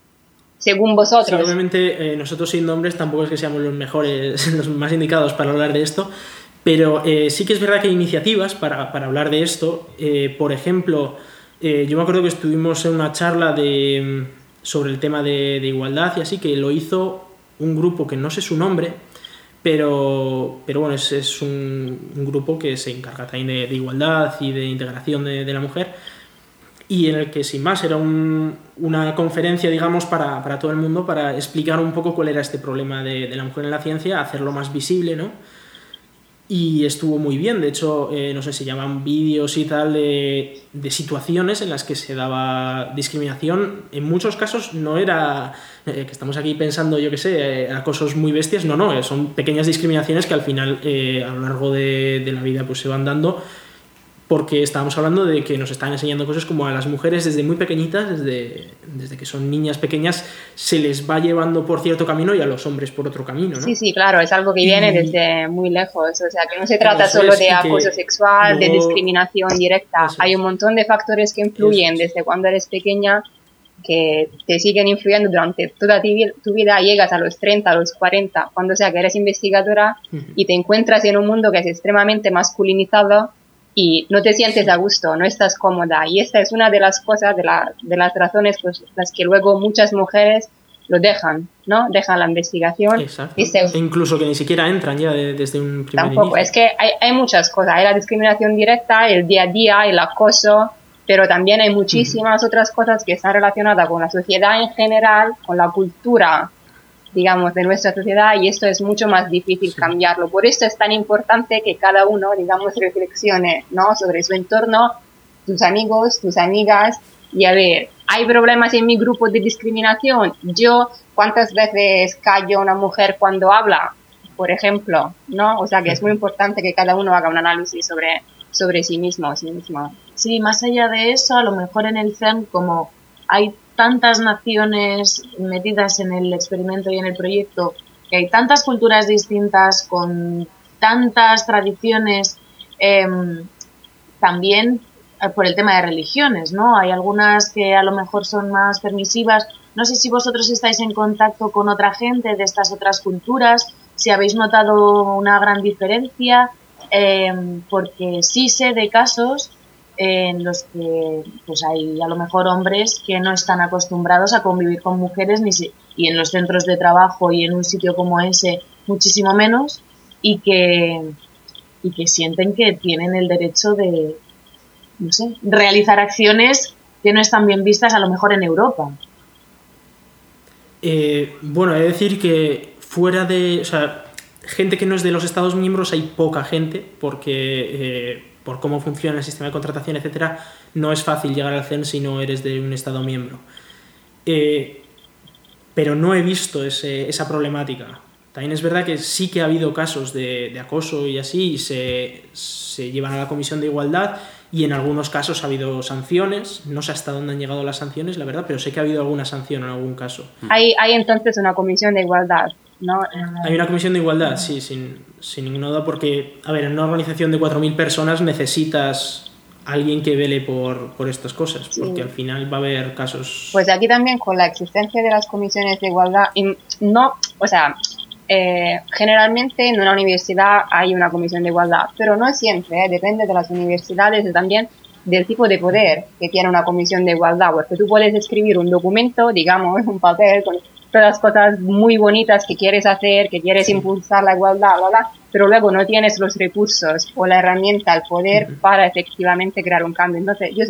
Según vosotros. obviamente, eh, nosotros siendo hombres tampoco es que seamos los mejores, los más indicados para hablar de esto, pero eh, sí que es verdad que hay iniciativas para, para hablar de esto. Eh, por ejemplo, yo me acuerdo que estuvimos en una charla de sobre el tema de, igualdad y así, que lo hizo un grupo que no sé su nombre, pero, pero bueno, es, es un, grupo que se encarga también de, igualdad y de integración de, la mujer y en el que sin más era una conferencia, digamos, para, para, todo el mundo para explicar un poco cuál era este problema de, de la mujer en la ciencia, hacerlo más visible, ¿no? Y estuvo muy bien. De hecho, eh, no sé, se llaman vídeos y tal de, de, situaciones en las que se daba discriminación. En muchos casos no era eh, que estamos aquí pensando, yo qué sé, eh, acosos muy bestias. No, no, son pequeñas discriminaciones que al final a lo largo de, la vida pues se van dando porque estábamos hablando de que nos están enseñando cosas como a las mujeres desde muy pequeñitas, desde, desde que son niñas pequeñas, se les va llevando por cierto camino y a los hombres por otro camino. ¿no? Sí, sí, claro, es algo que viene desde muy lejos, o sea, que no se trata solo de acoso sexual, de discriminación directa, hay un montón de factores que influyen desde cuando eres pequeña que te siguen influyendo durante toda tu vida, llegas a los 30, a los 40, cuando sea que eres investigadora y te encuentras en un mundo que es extremadamente masculinizado y no te sientes a gusto, no estás cómoda. Y esta es una de las cosas, de, la, de las razones por las que luego muchas mujeres lo dejan, ¿no? Dejan la investigación. Exacto. E incluso que ni siquiera entran ya desde un primer Tampoco, es que hay, hay, muchas cosas. Hay la discriminación directa, el día a día, el acoso, pero también hay muchísimas otras cosas que están relacionadas con la sociedad en general, con la cultura digamos, de nuestra sociedad y esto es mucho más difícil cambiarlo. Por esto es tan importante que cada uno, digamos, reflexione, ¿no? Sobre su entorno, tus amigos, tus amigas y a ver, ¿hay problemas en mi grupo de discriminación? Yo, ¿cuántas veces callo una mujer cuando habla? Por ejemplo, ¿no? O sea que es muy importante que cada uno haga un análisis sobre, sobre sí mismo, sí mismo. Sí, más allá de eso, a lo mejor en el CERN, como hay tantas naciones metidas en el experimento y en el proyecto, que hay tantas culturas distintas, con tantas tradiciones, em, también eh, por el tema de religiones, ¿no? Hay algunas que a lo mejor son más permisivas. No sé si vosotros estáis en contacto con otra gente de estas otras culturas, si habéis notado una gran diferencia, em, porque sí sé de casos en los que pues hay a lo mejor hombres que no están acostumbrados a convivir con mujeres ni y en los centros de trabajo y en un sitio como ese muchísimo menos y que y que sienten que tienen el derecho de no sé, realizar acciones que no están bien vistas a lo mejor en Europa. Eh, bueno, he de decir que fuera de, o sea, gente que no es de los Estados miembros hay poca gente porque eh, por cómo funciona el sistema de contratación, etcétera, no es fácil llegar al CEN si no eres de un Estado miembro. Eh, pero no he visto esa problemática. También es verdad que sí que ha habido casos de, acoso y así, y se, se, llevan a la Comisión de Igualdad, y en algunos casos ha habido sanciones. No sé hasta dónde han llegado las sanciones, la verdad, pero sé que ha habido alguna sanción en algún caso. Hay entonces una Comisión de Igualdad. ¿No? Hay una comisión de igualdad, sí, sin, sin ninguna duda, porque, a ver, en una organización de 4.000 personas necesitas alguien que vele por, por estas cosas, porque al final va a haber casos... Pues aquí también con la existencia de las comisiones de igualdad, y no, o sea, eh, generalmente en una universidad hay una comisión de igualdad, pero no siempre, eh, depende de las universidades y también del tipo de poder que tiene una comisión de igualdad, porque tú puedes escribir un documento, digamos, un papel con todas las cosas muy bonitas que quieres hacer, que quieres impulsar la igualdad, bla, bla, pero luego no tienes los recursos o la herramienta, el poder para efectivamente crear un cambio. Entonces, yo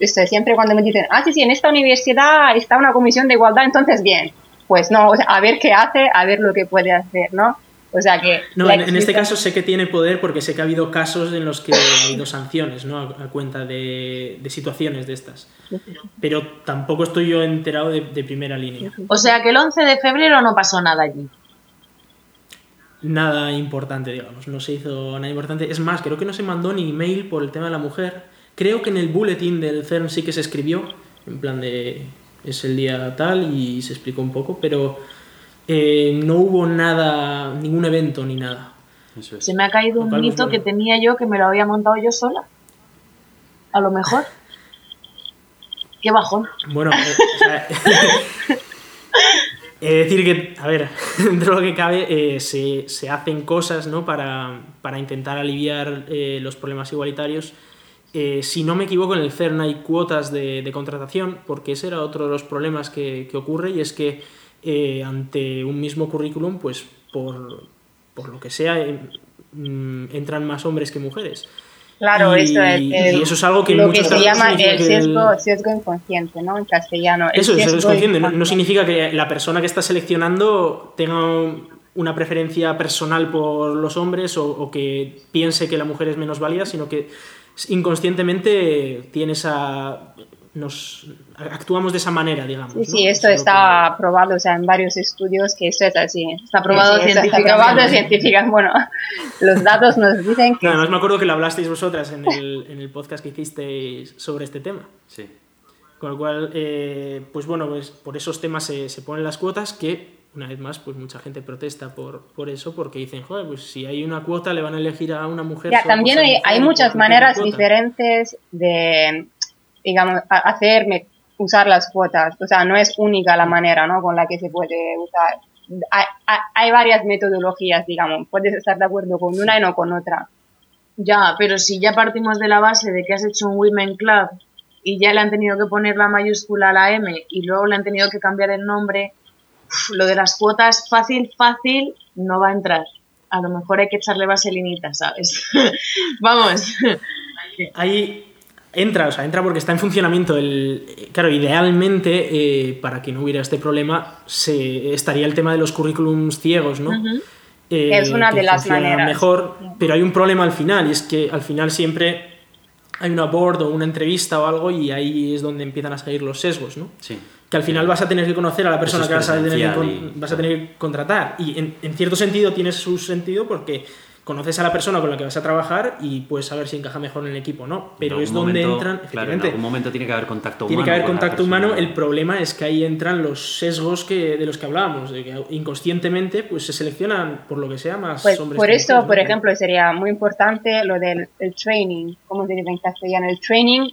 estoy siempre cuando me dicen, ah, sí, sí, en esta universidad está una comisión de igualdad, entonces bien. Pues no, o sea, a ver qué hace, a ver lo que puede hacer, ¿no? O sea que... No, en, este caso sé que tiene poder porque sé que ha habido casos en los que ha habido sanciones, ¿no? A, cuenta de, situaciones de estas. Pero tampoco estoy yo enterado de, de primera línea. O sea que el 11 de febrero no pasó nada allí nada importante, digamos, no se hizo nada importante. Es más, creo que no se mandó ni email por el tema de la mujer. Creo que en el bulletin del CERN sí que se escribió, en plan de es el día tal y se explicó un poco, pero eh, no hubo nada, ningún evento ni nada. Se me ha caído un mito que tenía yo que me lo había montado yo sola. A lo mejor. Qué bajón. Bueno, eh, Es decir que, a ver, dentro de lo que cabe, eh, se, se, hacen cosas ¿no? para, para intentar aliviar eh, los problemas igualitarios. Eh, si no me equivoco, en el CERN hay cuotas de, de contratación, porque ese era otro de los problemas que, que ocurre, y es que ante un mismo currículum, pues por, por lo que sea, mm, entran más hombres que mujeres. Claro, eso es. y eso es algo que lo que se llama el sesgo, inconsciente, ¿no? En castellano. eso, el sesgo inconsciente. No, significa que la persona que está seleccionando tenga una preferencia personal por los hombres o, o que piense que la mujer es menos válida, sino que inconscientemente tiene esa nos actuamos de esa manera, digamos. Sí, sí esto está probado o sea, en varios estudios que eso es así. Está probado científicamente. Está probado científicamente. Bueno, los datos nos dicen que... No, además me acuerdo que lo hablasteis vosotras en el, en el podcast que hicisteis sobre este tema. Sí. Con lo cual, eh, pues bueno, pues por esos temas se, se, ponen las cuotas que, una vez más, pues mucha gente protesta por, por eso, porque dicen, joder, pues si hay una cuota le van a elegir a una mujer. Ya, también hay, hay muchas maneras diferentes de digamos, hacerme usar las cuotas. O sea, no es única la manera, ¿no? Con la que se puede usar. Hay, hay, varias metodologías, digamos. Puedes estar de acuerdo con una y no con otra. Ya, pero si ya partimos de la base de que has hecho un Women Club y ya le han tenido que poner la mayúscula a la M y luego le han tenido que cambiar el nombre, lo de las cuotas fácil, fácil, no va a entrar. A lo mejor hay que echarle vaselinita, ¿sabes? Vamos. Hay, entra, o sea, entra porque está en funcionamiento. El, claro, idealmente, eh, para que no hubiera este problema, se, estaría el tema de los currículums ciegos, ¿no? Eh, es una de las maneras. Mejor, pero hay un problema al final, y es que al final siempre hay una board o una entrevista o algo, y ahí es donde empiezan a salir los sesgos, ¿no? Sí. Que al final vas a tener que conocer a la persona que vas a, tener que, vas a tener que contratar. Y en, en cierto sentido tiene su sentido porque conoces a la persona con la que vas a trabajar y puedes saber si encaja mejor en el equipo o no. Pero es donde entran. Claro, en algún momento tiene que haber contacto humano. Tiene que haber contacto humano. El problema es que ahí entran los sesgos que, de los que hablábamos, de que inconscientemente pues, se seleccionan, por lo que sea, más pues, hombres. Por eso, por ejemplo, sería muy importante lo del training, ¿cómo se dice en castellano? El training,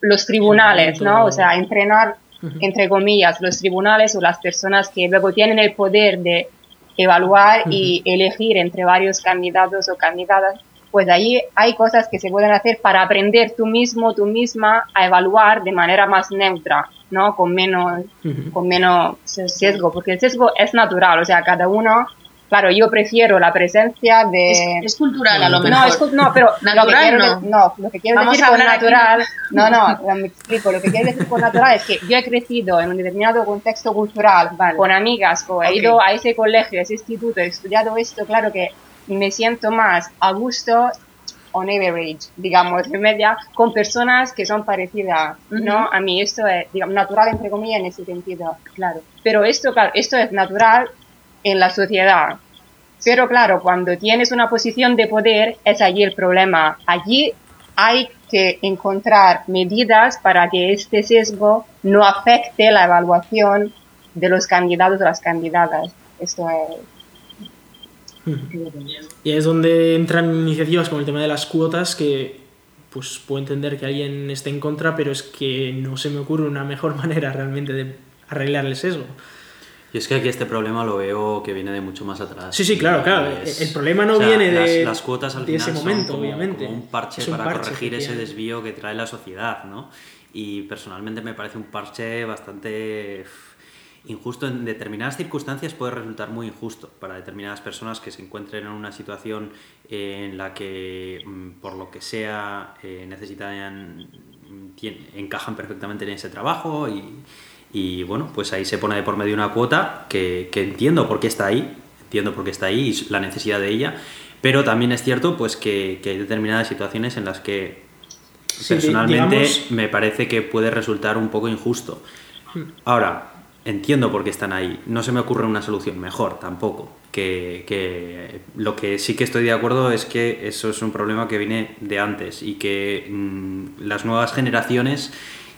los tribunales, ¿no? O sea, entrenar, entre comillas, los tribunales o las personas que luego tienen el poder de evaluar y elegir entre varios candidatos o candidatas, pues ahí hay cosas que se pueden hacer para aprender tú mismo, tú misma a evaluar de manera más neutra, ¿no? Con menos, con menos sesgo, porque el sesgo es natural, o sea, cada uno Claro, yo prefiero la presencia de... Es, cultural, a lo mejor. No, es, no pero natural, lo que no. lo que quiero decir con natural... No, no, me explico. Lo que quiero decir con natural es que yo he crecido en un determinado contexto cultural, con amigas, o he ido a ese colegio, a ese instituto, he estudiado esto, claro que me siento más a gusto on average, digamos, en media, con personas que son parecidas, ¿no? A mí esto es, digamos, natural entre comillas en ese sentido, claro. Pero esto, claro, esto es natural en la sociedad. Pero claro, cuando tienes una posición de poder, es allí el problema. Allí hay que encontrar medidas para que este sesgo no afecte la evaluación de los candidatos o las candidatas. Esto es. Y es donde entran iniciativas como el tema de las cuotas que pues puedo entender que alguien esté en contra, pero es que no se me ocurre una mejor manera realmente de arreglar el sesgo. Y es que aquí este problema lo veo que viene de mucho más atrás. Sí, sí, claro, claro. Es- El problema no o sea, viene de, las, las cuotas al final ese son momento, como- obviamente. como un parche un para parche, corregir ese desvío que trae la sociedad, ¿no? Y personalmente me parece un parche bastante injusto. En determinadas circunstancias puede resultar muy injusto para determinadas personas que se encuentren en una situación eh, en la que, mm, por lo que sea, eh, necesitan, encajan perfectamente en ese trabajo y, y, bueno, pues ahí se pone de por medio una cuota que, que entiendo por qué está ahí, entiendo por qué está ahí y la necesidad de ella, pero también es cierto pues que, que hay determinadas situaciones en las que Sí, personalmente digamos- me parece que puede resultar un poco injusto. Ahora, entiendo por qué están ahí. No se me ocurre una solución mejor tampoco. Que, que lo que sí que estoy de acuerdo es que eso es un problema que viene de antes y que mm, las nuevas generaciones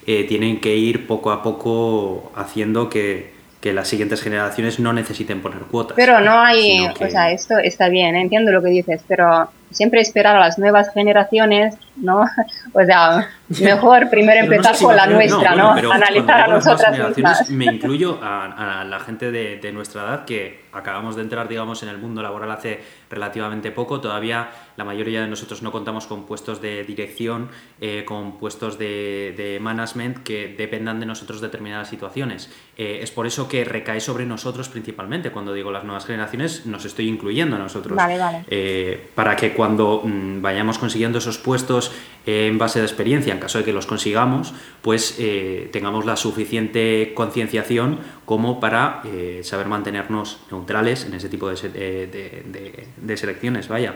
eh, tienen que ir poco a poco haciendo que, que las siguientes generaciones no necesiten poner cuotas. Pero no hay, que- o sea, esto está bien, entiendo lo que dices, pero siempre esperar a las nuevas generaciones, ¿no? O sea, mejor primero Pero no empezar sé si con la nuestra, bueno, ¿no? pero Analizar a nosotras mismas. Me incluyo a, a la gente de, de nuestra edad que acabamos de entrar, digamos, en el mundo laboral hace relativamente poco. Todavía la mayoría de nosotros no contamos con puestos de dirección, eh, con puestos de, de management que dependan de nosotros determinadas situaciones. Eh, es por eso que recae sobre nosotros principalmente. Cuando digo las nuevas generaciones, nos estoy incluyendo a nosotros. Vale, vale. Eh, para que cuando mm, vayamos consiguiendo esos puestos eh, en base de experiencia, en caso de que los consigamos, pues eh, tengamos la suficiente concienciación como para eh, saber mantenernos neutrales en ese tipo de, se- de- de- selecciones, vaya.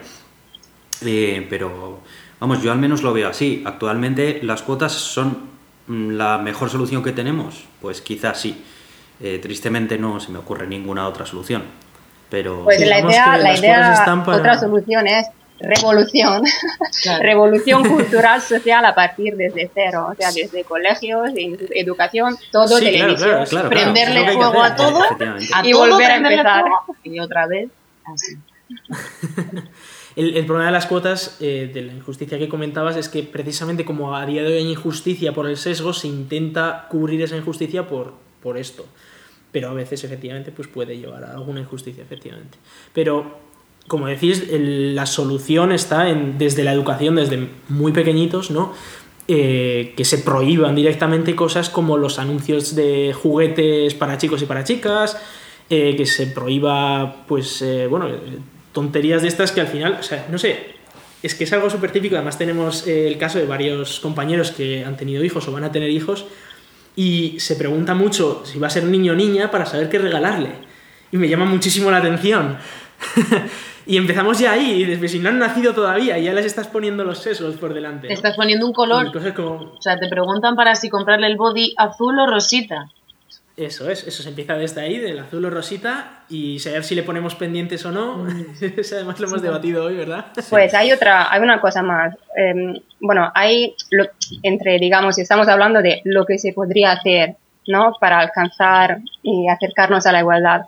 Eh, pero, vamos, yo al menos lo veo así. Actualmente las cuotas son mm, la mejor solución que tenemos. Pues quizás sí. Eh, tristemente no se me ocurre ninguna otra solución. Pero Pues la idea, que la idea, para- otra solución es revolución, Claro. revolución cultural social a partir desde cero, o sea, desde colegios, educación, todo, Sí, claro, televisión. claro. Prenderle que fuego a todo, a Y todo volver a empezar. Y otra vez, así. El, el problema de las cuotas, eh, de la injusticia que comentabas, es que precisamente como a día de hoy hay injusticia por el sesgo, se intenta cubrir esa injusticia por, por esto. Pero a veces, efectivamente, pues puede llevar a alguna injusticia, efectivamente. Pero, como decís, la solución está en, desde la educación, desde muy pequeñitos, ¿no? Eh, que se prohíban directamente cosas como los anuncios de juguetes para chicos y para chicas, eh, que se prohíba, pues, eh, bueno, tonterías de estas que al final, o sea, no sé, es que es algo súper típico. Además, tenemos el caso de varios compañeros que han tenido hijos o van a tener hijos y se pregunta mucho si va a ser niño o niña para saber qué regalarle. Y me llama muchísimo la atención. y empezamos ya ahí, y desde si no han nacido todavía, y ya les estás poniendo los sesos por delante. Te ¿no? estás poniendo un color. cosas como, O sea, te preguntan para si comprarle el body azul o rosita. Eso es, eso se empieza desde ahí, del azul o rosita, y saber si le ponemos pendientes o no. Eso además lo hemos debatido hoy, ¿verdad? Pues hay otra, hay una cosa más. Eh, bueno, hay lo- entre, digamos, si estamos hablando de lo que se podría hacer, ¿no? Para alcanzar y acercarnos a la igualdad.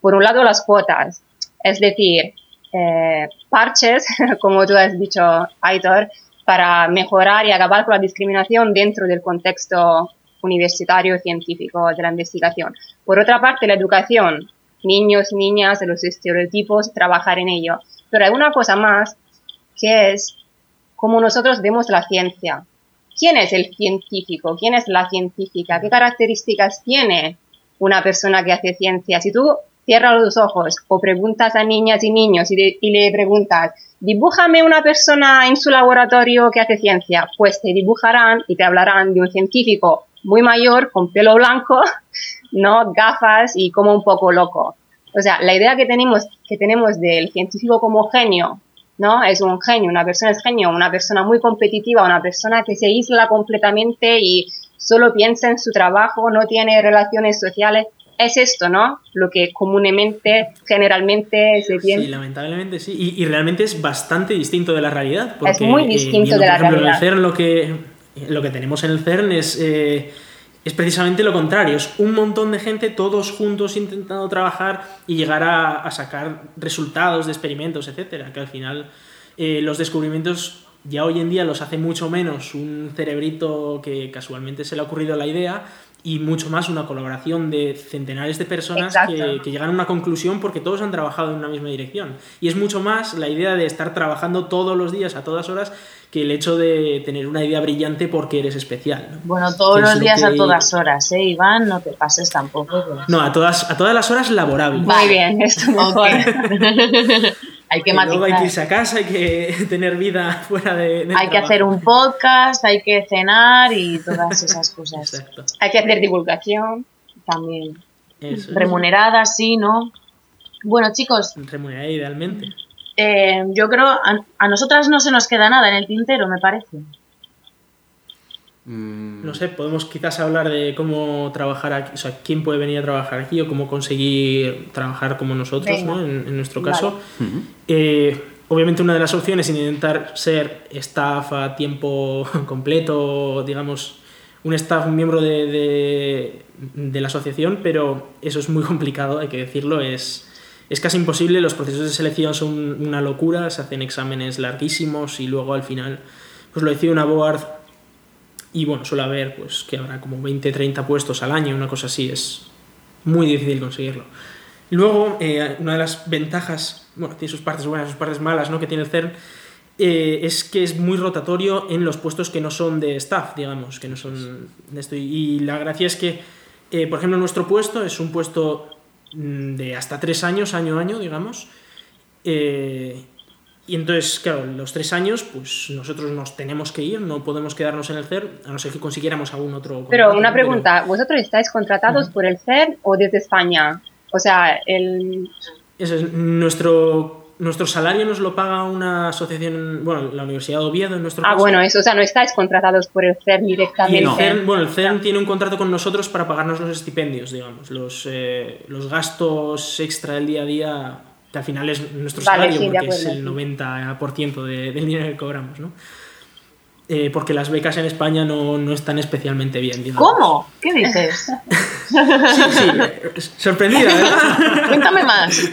Por un lado, las cuotas, es decir, eh, parches, como tú has dicho, Aitor, para mejorar y acabar con la discriminación dentro del contexto universitario científico de la investigación. Por otra parte, la educación, niños, niñas, los estereotipos, trabajar en ello. Pero hay una cosa más que es cómo nosotros vemos la ciencia. ¿Quién es el científico? ¿Quién es la científica? ¿Qué características tiene una persona que hace ciencia? Si tú cierras los ojos o preguntas a niñas y niños y, de- y le preguntas, dibújame una persona en su laboratorio que hace ciencia, pues te dibujarán y te hablarán de un científico muy mayor, con pelo blanco, ¿no? Gafas y como un poco loco. O sea, la idea que tenemos, que tenemos del científico como genio, ¿no? Es un genio, una persona es genio, una persona muy competitiva, una persona que se aísla completamente y solo piensa en su trabajo, no tiene relaciones sociales. Es esto, ¿no? Lo que comúnmente, generalmente se Sí, piensa. lamentablemente sí. Y, y realmente es bastante distinto de la realidad. Porque, Es muy eh, distinto viendo, de la por ejemplo, realidad. En el CERN lo que, lo que tenemos en el CERN es, eh, es precisamente lo contrario. Es un montón de gente todos juntos intentando trabajar y llegar a, a sacar resultados de experimentos, etcétera. Que al final eh, los descubrimientos ya hoy en día los hace mucho menos un cerebrito que casualmente se le ha ocurrido la idea y mucho más una colaboración de centenares de personas que, que llegan a una conclusión porque todos han trabajado en una misma dirección. Y es mucho más la idea de estar trabajando todos los días, a todas horas, que el hecho de tener una idea brillante porque eres especial. ¿no? Bueno, todos los lo días que- a todas horas, ¿eh, Iván? No te pases tampoco. No, a todas, a todas las horas laborables. Muy bien, esto mejor. hay que Que luego hay que matizar. irse a casa, hay que tener vida fuera de. del Hay que hacer un podcast, hay que cenar y todas esas cosas. Exacto. Hay que hacer divulgación. También. Eso es. Remuneradas, sí, ¿no? Bueno, chicos, Remunerada idealmente. eh, yo creo a, a nosotras no se nos queda nada en el tintero, me parece. Mm, No sé, podemos quizás hablar de cómo trabajar aquí, o sea, quién puede venir a trabajar aquí o cómo conseguir trabajar como nosotros. ¿no? En, en nuestro Vale. caso. Eh, obviamente una de las opciones es intentar ser staff a tiempo completo, digamos, un staff, un miembro de, de- de la asociación, pero eso es muy complicado, hay que decirlo, es, es casi imposible, los procesos de selección son una locura, se hacen exámenes larguísimos y luego al final pues lo decide una board y bueno, suele haber pues que habrá como 20, 30 puestos al año, una cosa así, es muy difícil conseguirlo. Luego, eh, una de las ventajas, bueno, tiene sus partes buenas, sus partes malas, ¿no? Que tiene el CERN, eh, es que es muy rotatorio en los puestos que no son de staff, digamos, que no son de esto. Y la gracia es que, eh, por ejemplo, nuestro puesto es un puesto mm, de hasta tres años, año a año, digamos. Y entonces, claro, los tres años, pues nosotros nos tenemos que ir, no podemos quedarnos en el CERN, a no ser que consiguiéramos algún otro. Pero una pregunta, ¿vosotros estáis contratados por el CERN o desde España? O sea, el... Eso es, nuestro, nuestro salario nos lo paga una asociación, bueno, la Universidad de Oviedo en nuestro Ah, caso. bueno, eso, o sea, no estáis contratados por el CERN Y el directamente. CERN, bueno, el CERN tiene un contrato con nosotros para pagarnos los estipendios, digamos, los, eh, los gastos extra del día a día, que al final es nuestro Vale, salario, sí, porque es el sí. 90% de- del dinero que cobramos, ¿no? Eh, porque las becas en España no, no están especialmente bien, digamos. ¿Cómo? ¿Qué dices? Sí, sí, eh, sorprendida, ¿verdad? Cuéntame más.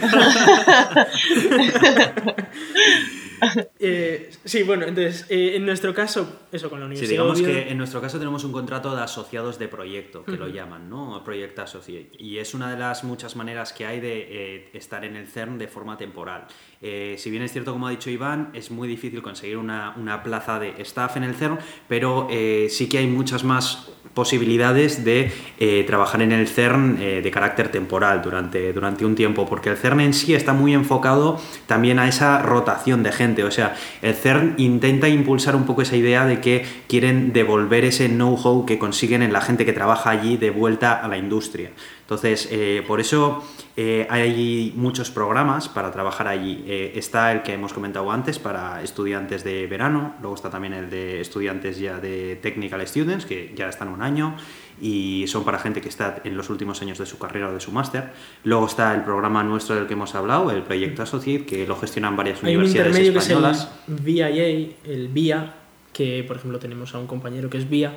Eh, sí, bueno, entonces, eh, en nuestro caso, eso con la Sí, Universidad digamos de Oviedo- que en nuestro caso tenemos un contrato de asociados de proyecto, que lo llaman, ¿no? Project Associate. Y es una de las muchas maneras que hay de eh, estar en el CERN de forma temporal. Eh, si bien es cierto, como ha dicho Iván, es muy difícil conseguir una, una plaza de staff en el CERN, pero eh, sí que hay muchas más posibilidades de eh, trabajar en el CERN de carácter temporal durante, durante un tiempo, porque el CERN en sí está muy enfocado también a esa rotación de gente, o sea, el CERN intenta impulsar un poco esa idea de que quieren devolver ese know-how que consiguen en la gente que trabaja allí de vuelta a la industria. Entonces, eh, por eso eh, hay muchos programas para trabajar allí. Eh, está el que hemos comentado antes para estudiantes de verano, luego está también el de estudiantes ya de Technical Students, que ya están un año y son para gente que está en los últimos años de su carrera o de su máster. Luego está el programa nuestro del que hemos hablado, el Proyecto Associate, que lo gestionan varias Hay un universidades intermedio que es españolas. el VIA, el VIA, que por ejemplo tenemos a un compañero que es VIA,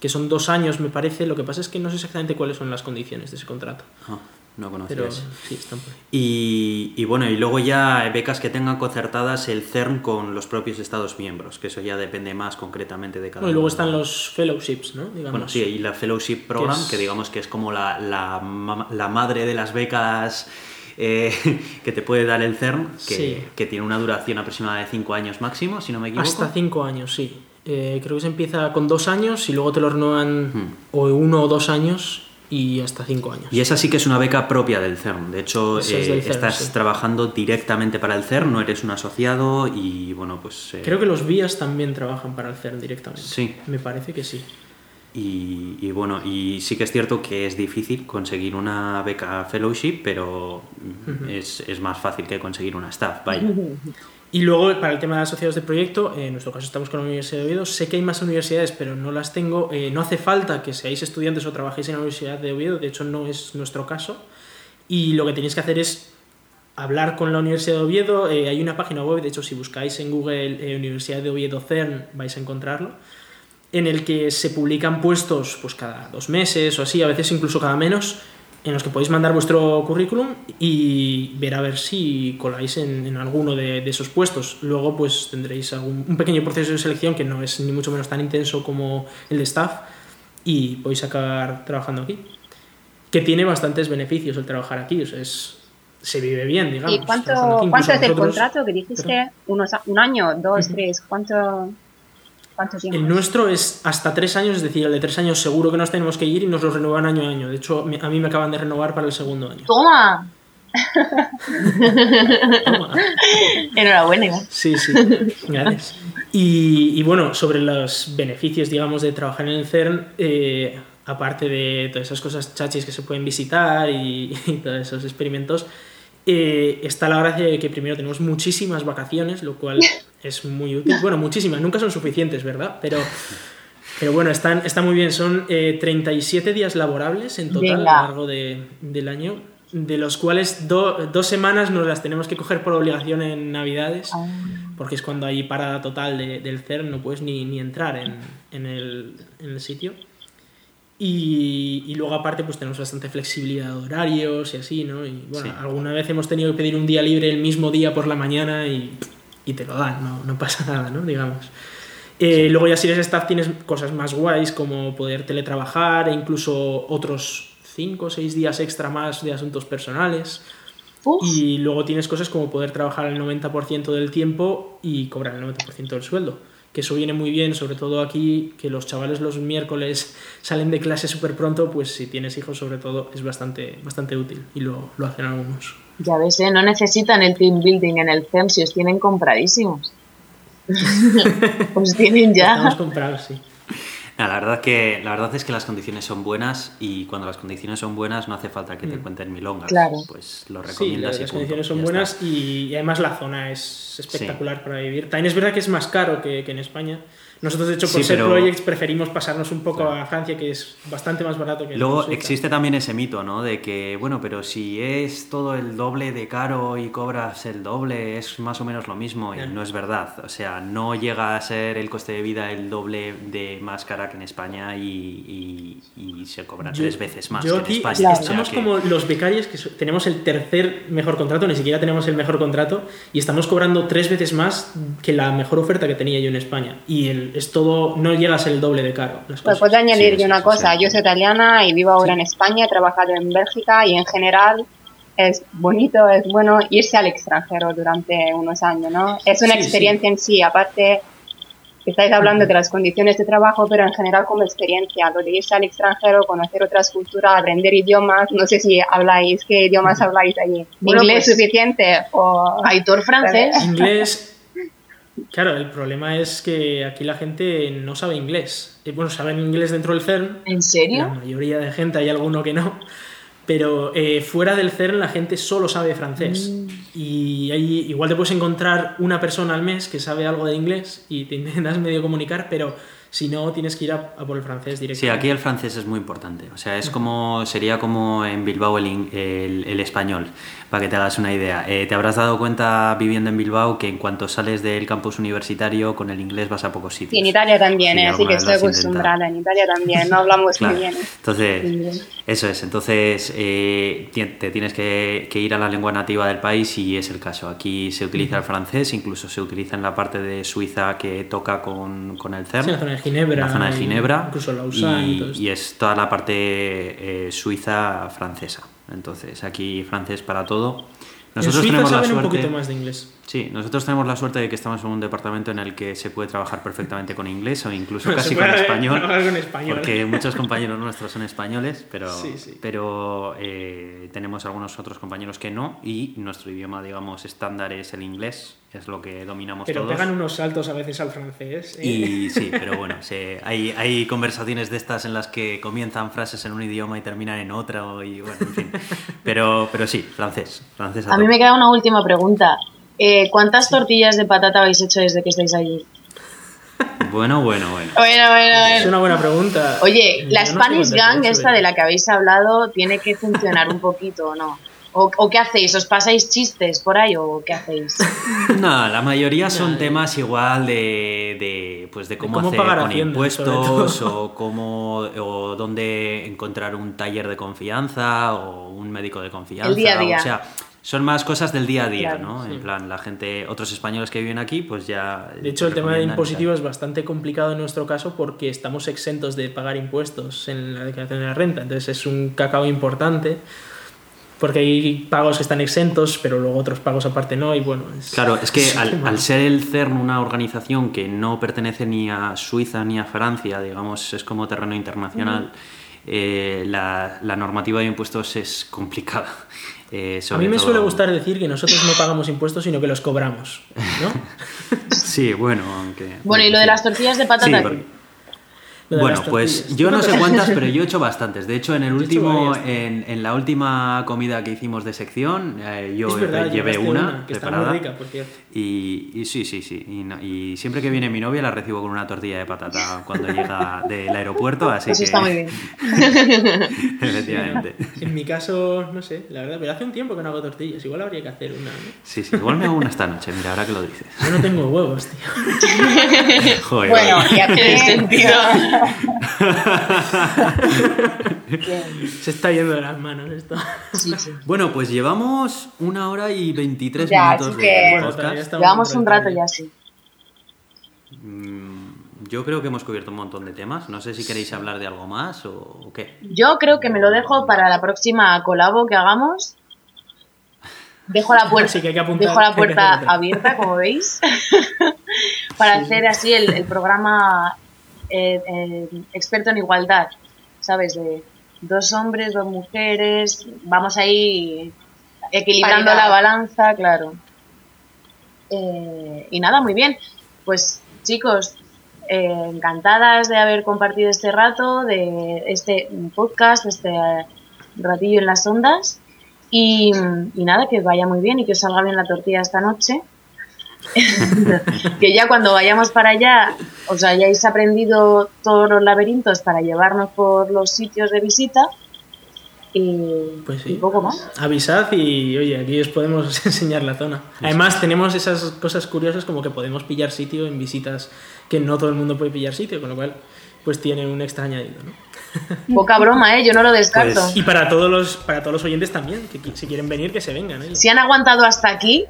que son dos años me parece, lo que pasa es que no sé exactamente cuáles son las condiciones de ese contrato, Ah, no conocía pero sí, están por ahí. Y, y bueno, y luego ya becas que tengan concertadas el CERN con los propios Estados miembros, que eso ya depende más concretamente de cada Bueno, y luego uno. están los fellowships, ¿no? Digamos. Bueno, sí, y la Fellowship Program, es- que digamos que es como la, la, la madre de las becas eh, que te puede dar el CERN, que, Sí. que tiene una duración aproximada de 5 años máximo, si no me equivoco. Hasta cinco años, sí. Eh, creo que se empieza con dos años y luego te lo renuevan Hmm. o uno o dos años y hasta cinco años. Y esa sí que es una beca propia del CERN. De hecho, es eh, CERN, estás sí. trabajando directamente para el CERN, no eres un asociado y bueno, pues... eh, Creo que los vías también trabajan para el CERN directamente. Sí. Me parece que sí. Y, y bueno, y sí que es cierto que es difícil conseguir una beca fellowship, pero es, es más fácil que conseguir una staff, vaya. Y luego, para el tema de asociados de proyecto, en nuestro caso estamos con la Universidad de Oviedo. Sé que hay más universidades, pero no las tengo. Eh, no hace falta que seáis estudiantes o trabajéis en la Universidad de Oviedo, de hecho no es nuestro caso. Y lo que tenéis que hacer es hablar con la Universidad de Oviedo. Eh, hay una página web, de hecho si buscáis en Google eh, Universidad de Oviedo CERN vais a encontrarlo, en el que se publican puestos pues cada dos meses o así, a veces incluso cada menos. En los que podéis mandar vuestro currículum y ver a ver si coláis en, en alguno de, de esos puestos. Luego pues tendréis algún, un pequeño proceso de selección que no es ni mucho menos tan intenso como el de staff y podéis acabar trabajando aquí. Que tiene bastantes beneficios el trabajar aquí, o sea, es, se vive bien, digamos. ¿Y cuánto, cuánto es el nosotros- contrato que dijiste? Unos, un año, dos, tres, ¿cuánto, cuánto tiempo? El nuestro es hasta tres años, es decir, el de tres años seguro que nos tenemos que ir y nos lo renuevan año a año. De hecho, a mí me acaban de renovar para el segundo año. ¡Toma! Toma. Enhorabuena. Sí, sí, gracias. Y, y bueno, sobre los beneficios, digamos, de trabajar en el CERN, eh, aparte de todas esas cosas chachis que se pueden visitar y, y todos esos experimentos, eh, está la gracia de que primero tenemos muchísimas vacaciones, lo cual es muy útil. Bueno, muchísimas, nunca son suficientes, ¿verdad? Pero, pero bueno, están, está muy bien. Son eh, 37 días laborables en total a lo largo de- del año, de los cuales do- dos semanas nos las tenemos que coger por obligación en Navidades Ah. porque es cuando hay parada total de- del CERN, no puedes ni, ni entrar en, en el, en el sitio. Y, y luego aparte pues tenemos bastante flexibilidad de horarios y así, ¿no? Y bueno, Sí. alguna vez hemos tenido que pedir un día libre el mismo día por la mañana y, y te lo dan, no, no pasa nada, ¿no? Digamos. Eh, Luego ya si eres staff tienes cosas más guays como poder teletrabajar e incluso otros 5 o 6 días extra más de asuntos personales. Uf, Y luego tienes cosas como poder trabajar el 90% del tiempo y cobrar el 90% del sueldo. Que eso viene muy bien, sobre todo aquí, que los chavales los miércoles salen de clase súper pronto, pues si tienes hijos sobre todo es bastante, bastante útil y lo, lo hacen algunos. ya ves, ¿eh? no necesitan el team building en el CERN si os tienen compradísimos. os tienen Estamos ya. comprados, sí. La, verdad que, la verdad es que las condiciones son buenas y cuando las condiciones son buenas no hace falta que te cuenten milongas. Claro. Pues lo Mm. Sí, recomiendas las, y las punto, condiciones son buenas y además la zona es espectacular para vivir. También es verdad que es más caro que, que en España. Nosotros, de hecho, por Sí, ser pero- projects, preferimos pasarnos un poco a Francia, que es bastante más barato que Luego existe también ese mito, ¿no? De que, bueno, pero si es todo el doble de caro y cobras el doble, es más o menos lo mismo. Y no es verdad. O sea, no llega a ser el coste de vida el doble de más cara que en España y, y- y se cobra Yo- tres veces más yo que en España. Claro. O sea Estamos que- como los becarios que tenemos el tercer mejor contrato, ni siquiera tenemos el mejor contrato, y estamos cobrando tres veces más que la mejor oferta que tenía yo en España. Y el- es todo, no llega a ser el doble de caro. Las Pues cosas. puedo añadir Sí, yo sí, una sí, cosa, sí. yo soy italiana y vivo ahora en España, he trabajado en Bélgica y en general es bonito, es bueno irse al extranjero durante unos años, ¿no? Es una Sí, experiencia en sí, aparte estáis hablando de las condiciones de trabajo, pero en general como experiencia, lo de irse al extranjero, conocer otras culturas, aprender idiomas, no sé si habláis, ¿qué idiomas habláis allí? Bueno, ¿Inglés pues- suficiente o...? Aitor francés. Inglés. Claro, el problema es que aquí la gente no sabe inglés. Eh, Bueno, saben inglés dentro del CERN, ¿En la serio? mayoría de gente, hay alguno que no. Pero eh, fuera del CERN la gente solo sabe francés. Y ahí igual te puedes encontrar una persona al mes que sabe algo de inglés y te intentas medio comunicar, pero si no, tienes que ir a, a por el francés Sí, directamente. aquí el francés es muy importante. O sea, es como sería como en Bilbao el, el- el español, para que te hagas una idea. Eh, te habrás dado cuenta viviendo en Bilbao que en cuanto sales del campus universitario con el inglés vas a pocos sitios. Sí, en Italia también, Sí, ¿eh? así que estoy acostumbrada. En Italia también, no hablamos Claro. muy bien. Entonces, eso es. Entonces, eh, te tienes que, que ir a la lengua nativa del país y es el caso. Aquí se utiliza el francés, incluso se utiliza en la parte de Suiza que toca con, con el CERN. Sí, la zona de Ginebra. la zona de y Ginebra. Incluso Lausanne y, y, y es toda la parte eh, suiza francesa. Entonces, aquí francés para todo. Nosotros en tenemos la saben suerte. un poquito más de inglés. Sí, nosotros tenemos la suerte de que estamos en un departamento en el que se puede trabajar perfectamente con inglés o incluso casi con español. trabajar con español. Porque muchos compañeros nuestros son españoles, pero, Sí, sí. pero eh, tenemos algunos otros compañeros que no y nuestro idioma, digamos, estándar es el inglés, es lo que dominamos Pero todos. pegan unos saltos a veces al francés. ¿eh? Y sí, pero bueno, se- hay, hay conversaciones de estas en las que comienzan frases en un idioma y terminan en otro y bueno, en fin. Pero, pero sí, francés, francés a A mí me queda una última pregunta. Eh, ¿Cuántas tortillas de patata habéis hecho desde que estáis allí? Bueno, bueno, bueno. Bueno, bueno, Es una buena pregunta. Oye, la Yo Spanish Gang, esta de la que habéis hablado, tiene que funcionar un poquito, ¿o no? ¿O, o qué hacéis? ¿Os pasáis chistes por ahí o qué hacéis? No, la mayoría son No, temas igual de, de, pues de cómo, cómo hacer pagar con Hacienda, impuestos o cómo o dónde encontrar un taller de confianza o un médico de confianza. El día a día. O sea, son más cosas del día a día, Claro, ¿no? sí. En plan, la gente, otros españoles que viven aquí, pues ya. De hecho, el tema de impositivo es bastante complicado en nuestro caso porque estamos exentos de pagar impuestos en la declaración de la renta. Entonces es un cacao importante porque hay pagos que están exentos, pero luego otros pagos aparte no. Y bueno, es, Claro, es que es al, al ser el CERN una organización que no pertenece ni a Suiza ni a Francia, digamos, es como terreno internacional, eh, la, la normativa de impuestos es complicada. Eh, A mí me todo- suele gustar decir que nosotros no pagamos impuestos, sino que los cobramos. ¿no? Sí, bueno, aunque... Bueno, y lo de las tortillas de patata. Sí, porque- Bueno, pues yo no sé cuántas, pero yo he hecho bastantes. De hecho, en el Yo último, varias. en, en la última comida que hicimos de sección, eh, yo verdad, llevé una, que está preparada. muy rica, por cierto. Y, y sí, sí, sí. Y, no- y siempre que viene mi novia la recibo con una tortilla de patata cuando llega del aeropuerto, así Eso que... está muy bien. Efectivamente. En mi caso, no sé, la verdad, pero hace un tiempo que no hago tortillas. Igual habría que hacer una, ¿no? Sí, sí. Igual me hago una esta noche, mira, ahora que lo dices. Yo no tengo huevos, tío. Joder. Bueno, vale. ya Tiene sentido. Se está yendo de las manos esto. Sí, sí. Bueno, pues llevamos una hora y 23 Ya, minutos así de que- podcast. Llevamos un rato ya, sí. Mm, Yo creo que hemos cubierto un montón de temas. No sé si queréis hablar de algo más o, o qué. Yo creo que me lo dejo para la próxima colabo que hagamos. Dejo la puerta, Sí, que hay que apuntar, dejo la puerta abierta, como veis, para hacer así el, el programa eh, eh, experto en igualdad, ¿sabes? De dos hombres, dos mujeres, vamos ahí equilibrando Paridad. la balanza, claro. Eh, y nada, muy bien. Pues chicos, eh, encantadas de haber compartido este rato, de este podcast, este ratillo en las ondas. Y, y nada, que vaya muy bien y que os salga bien la tortilla esta noche. que ya cuando vayamos para allá os hayáis aprendido todos los laberintos para llevarnos por los sitios de visita. Y, Pues sí. y poco más. Avisad y, oye, aquí os podemos enseñar la zona. Además, tenemos esas cosas curiosas como que podemos pillar sitio en visitas que no todo el mundo puede pillar sitio, con lo cual, pues tiene un extra añadido, ¿no? Poca broma, ¿eh? Yo no lo descarto. Pues- Y para todos los, para todos los oyentes también, que si quieren venir, que se vengan, ¿eh? Si han aguantado hasta aquí,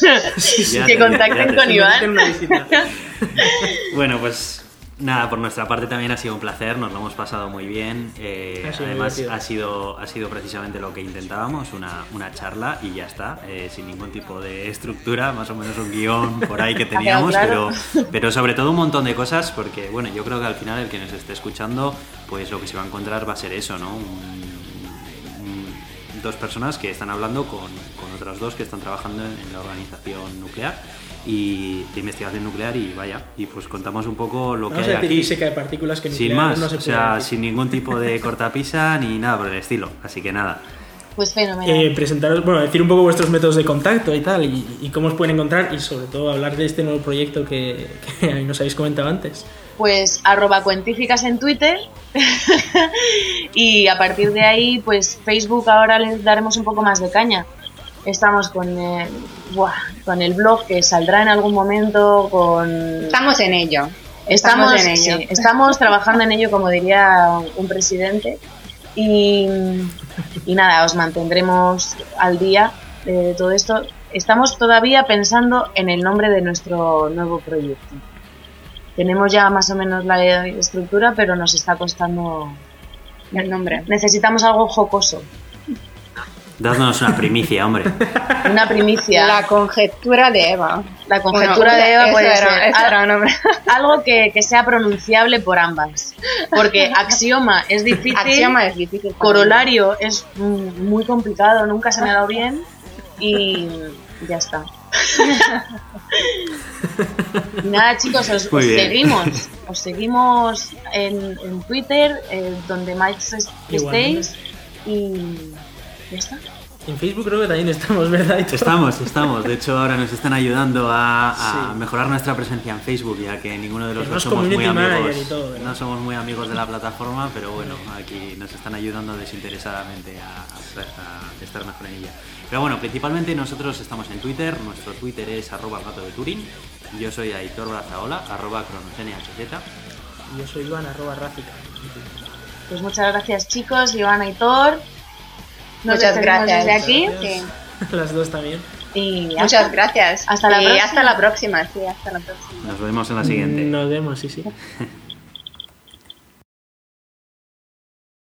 que te- contacten te- con Iván. Bueno, pues nada, por nuestra parte también ha sido un placer, nos lo hemos pasado muy bien. eh, Ha además, divertido. ha sido, ha sido precisamente lo que intentábamos, una, una charla y ya está, eh, sin ningún tipo de estructura, más o menos un guion por ahí que teníamos, claro. pero, pero sobre todo un montón de cosas, porque bueno, yo creo que al final el que nos esté escuchando, pues lo que se va a encontrar va a ser eso, ¿no? Un- un- dos personas que están hablando con, con otras dos que están trabajando en, en la organización nuclear y de investigación nuclear y vaya y pues contamos un poco lo Vamos que a hay decir aquí física de partículas que sin más no se o puede sea decir. sin ningún tipo de cortapisa ni nada por el estilo así que nada Pues fenomenal. Eh, presentaros, bueno, decir un poco vuestros métodos de contacto y tal, y, y cómo os pueden encontrar, y sobre todo hablar de este nuevo proyecto que, que nos habéis comentado antes. pues arroba cuentíficas en Twitter y a partir de ahí pues Facebook ahora les daremos un poco más de caña. Estamos con, eh, buah, con el blog que saldrá en algún momento, con... Estamos en ello. Estamos, Estamos en ello. sí, estamos trabajando en ello, como diría un presidente. Y, y nada, os mantendremos al día de todo esto. Estamos todavía pensando en el nombre de nuestro nuevo proyecto. Tenemos ya más o menos la estructura, pero nos está costando. El nombre. Necesitamos algo jocoso, dadnos una primicia hombre una primicia. La conjetura de Eva. La conjetura Bueno, de Eva puede era- ser. Al- algo que, que sea pronunciable por ambas. Porque axioma es difícil. Axioma es difícil. Corolario es muy complicado, nunca se me ha dado bien y ya está. Y nada chicos, os, seguimos, os seguimos en, en Twitter, eh, donde más es- estéis Igualmente. y ya está. En Facebook creo que también estamos, ¿verdad? Aitor? Estamos, estamos. De hecho, ahora nos están ayudando a, a Sí. mejorar nuestra presencia en Facebook, ya que ninguno de los dos somos muy amigos. no somos muy amigos de la plataforma, pero bueno, aquí nos están ayudando desinteresadamente a, a- a estar mejor en ella. Pero bueno, principalmente nosotros estamos en Twitter. Nuestro Twitter es arroba gato de Turín. Yo soy Aitor Brazaola, arroba. Y Yo soy Iván, arroba Ráfica. Pues muchas gracias chicos, Iván y Thor. Nos Muchas gracias. desde aquí. Sí. Las dos también. Y Muchas gracias. Hasta la Y próxima. hasta la próxima, sí, hasta la próxima. Nos vemos en la siguiente. Nos vemos, sí, sí.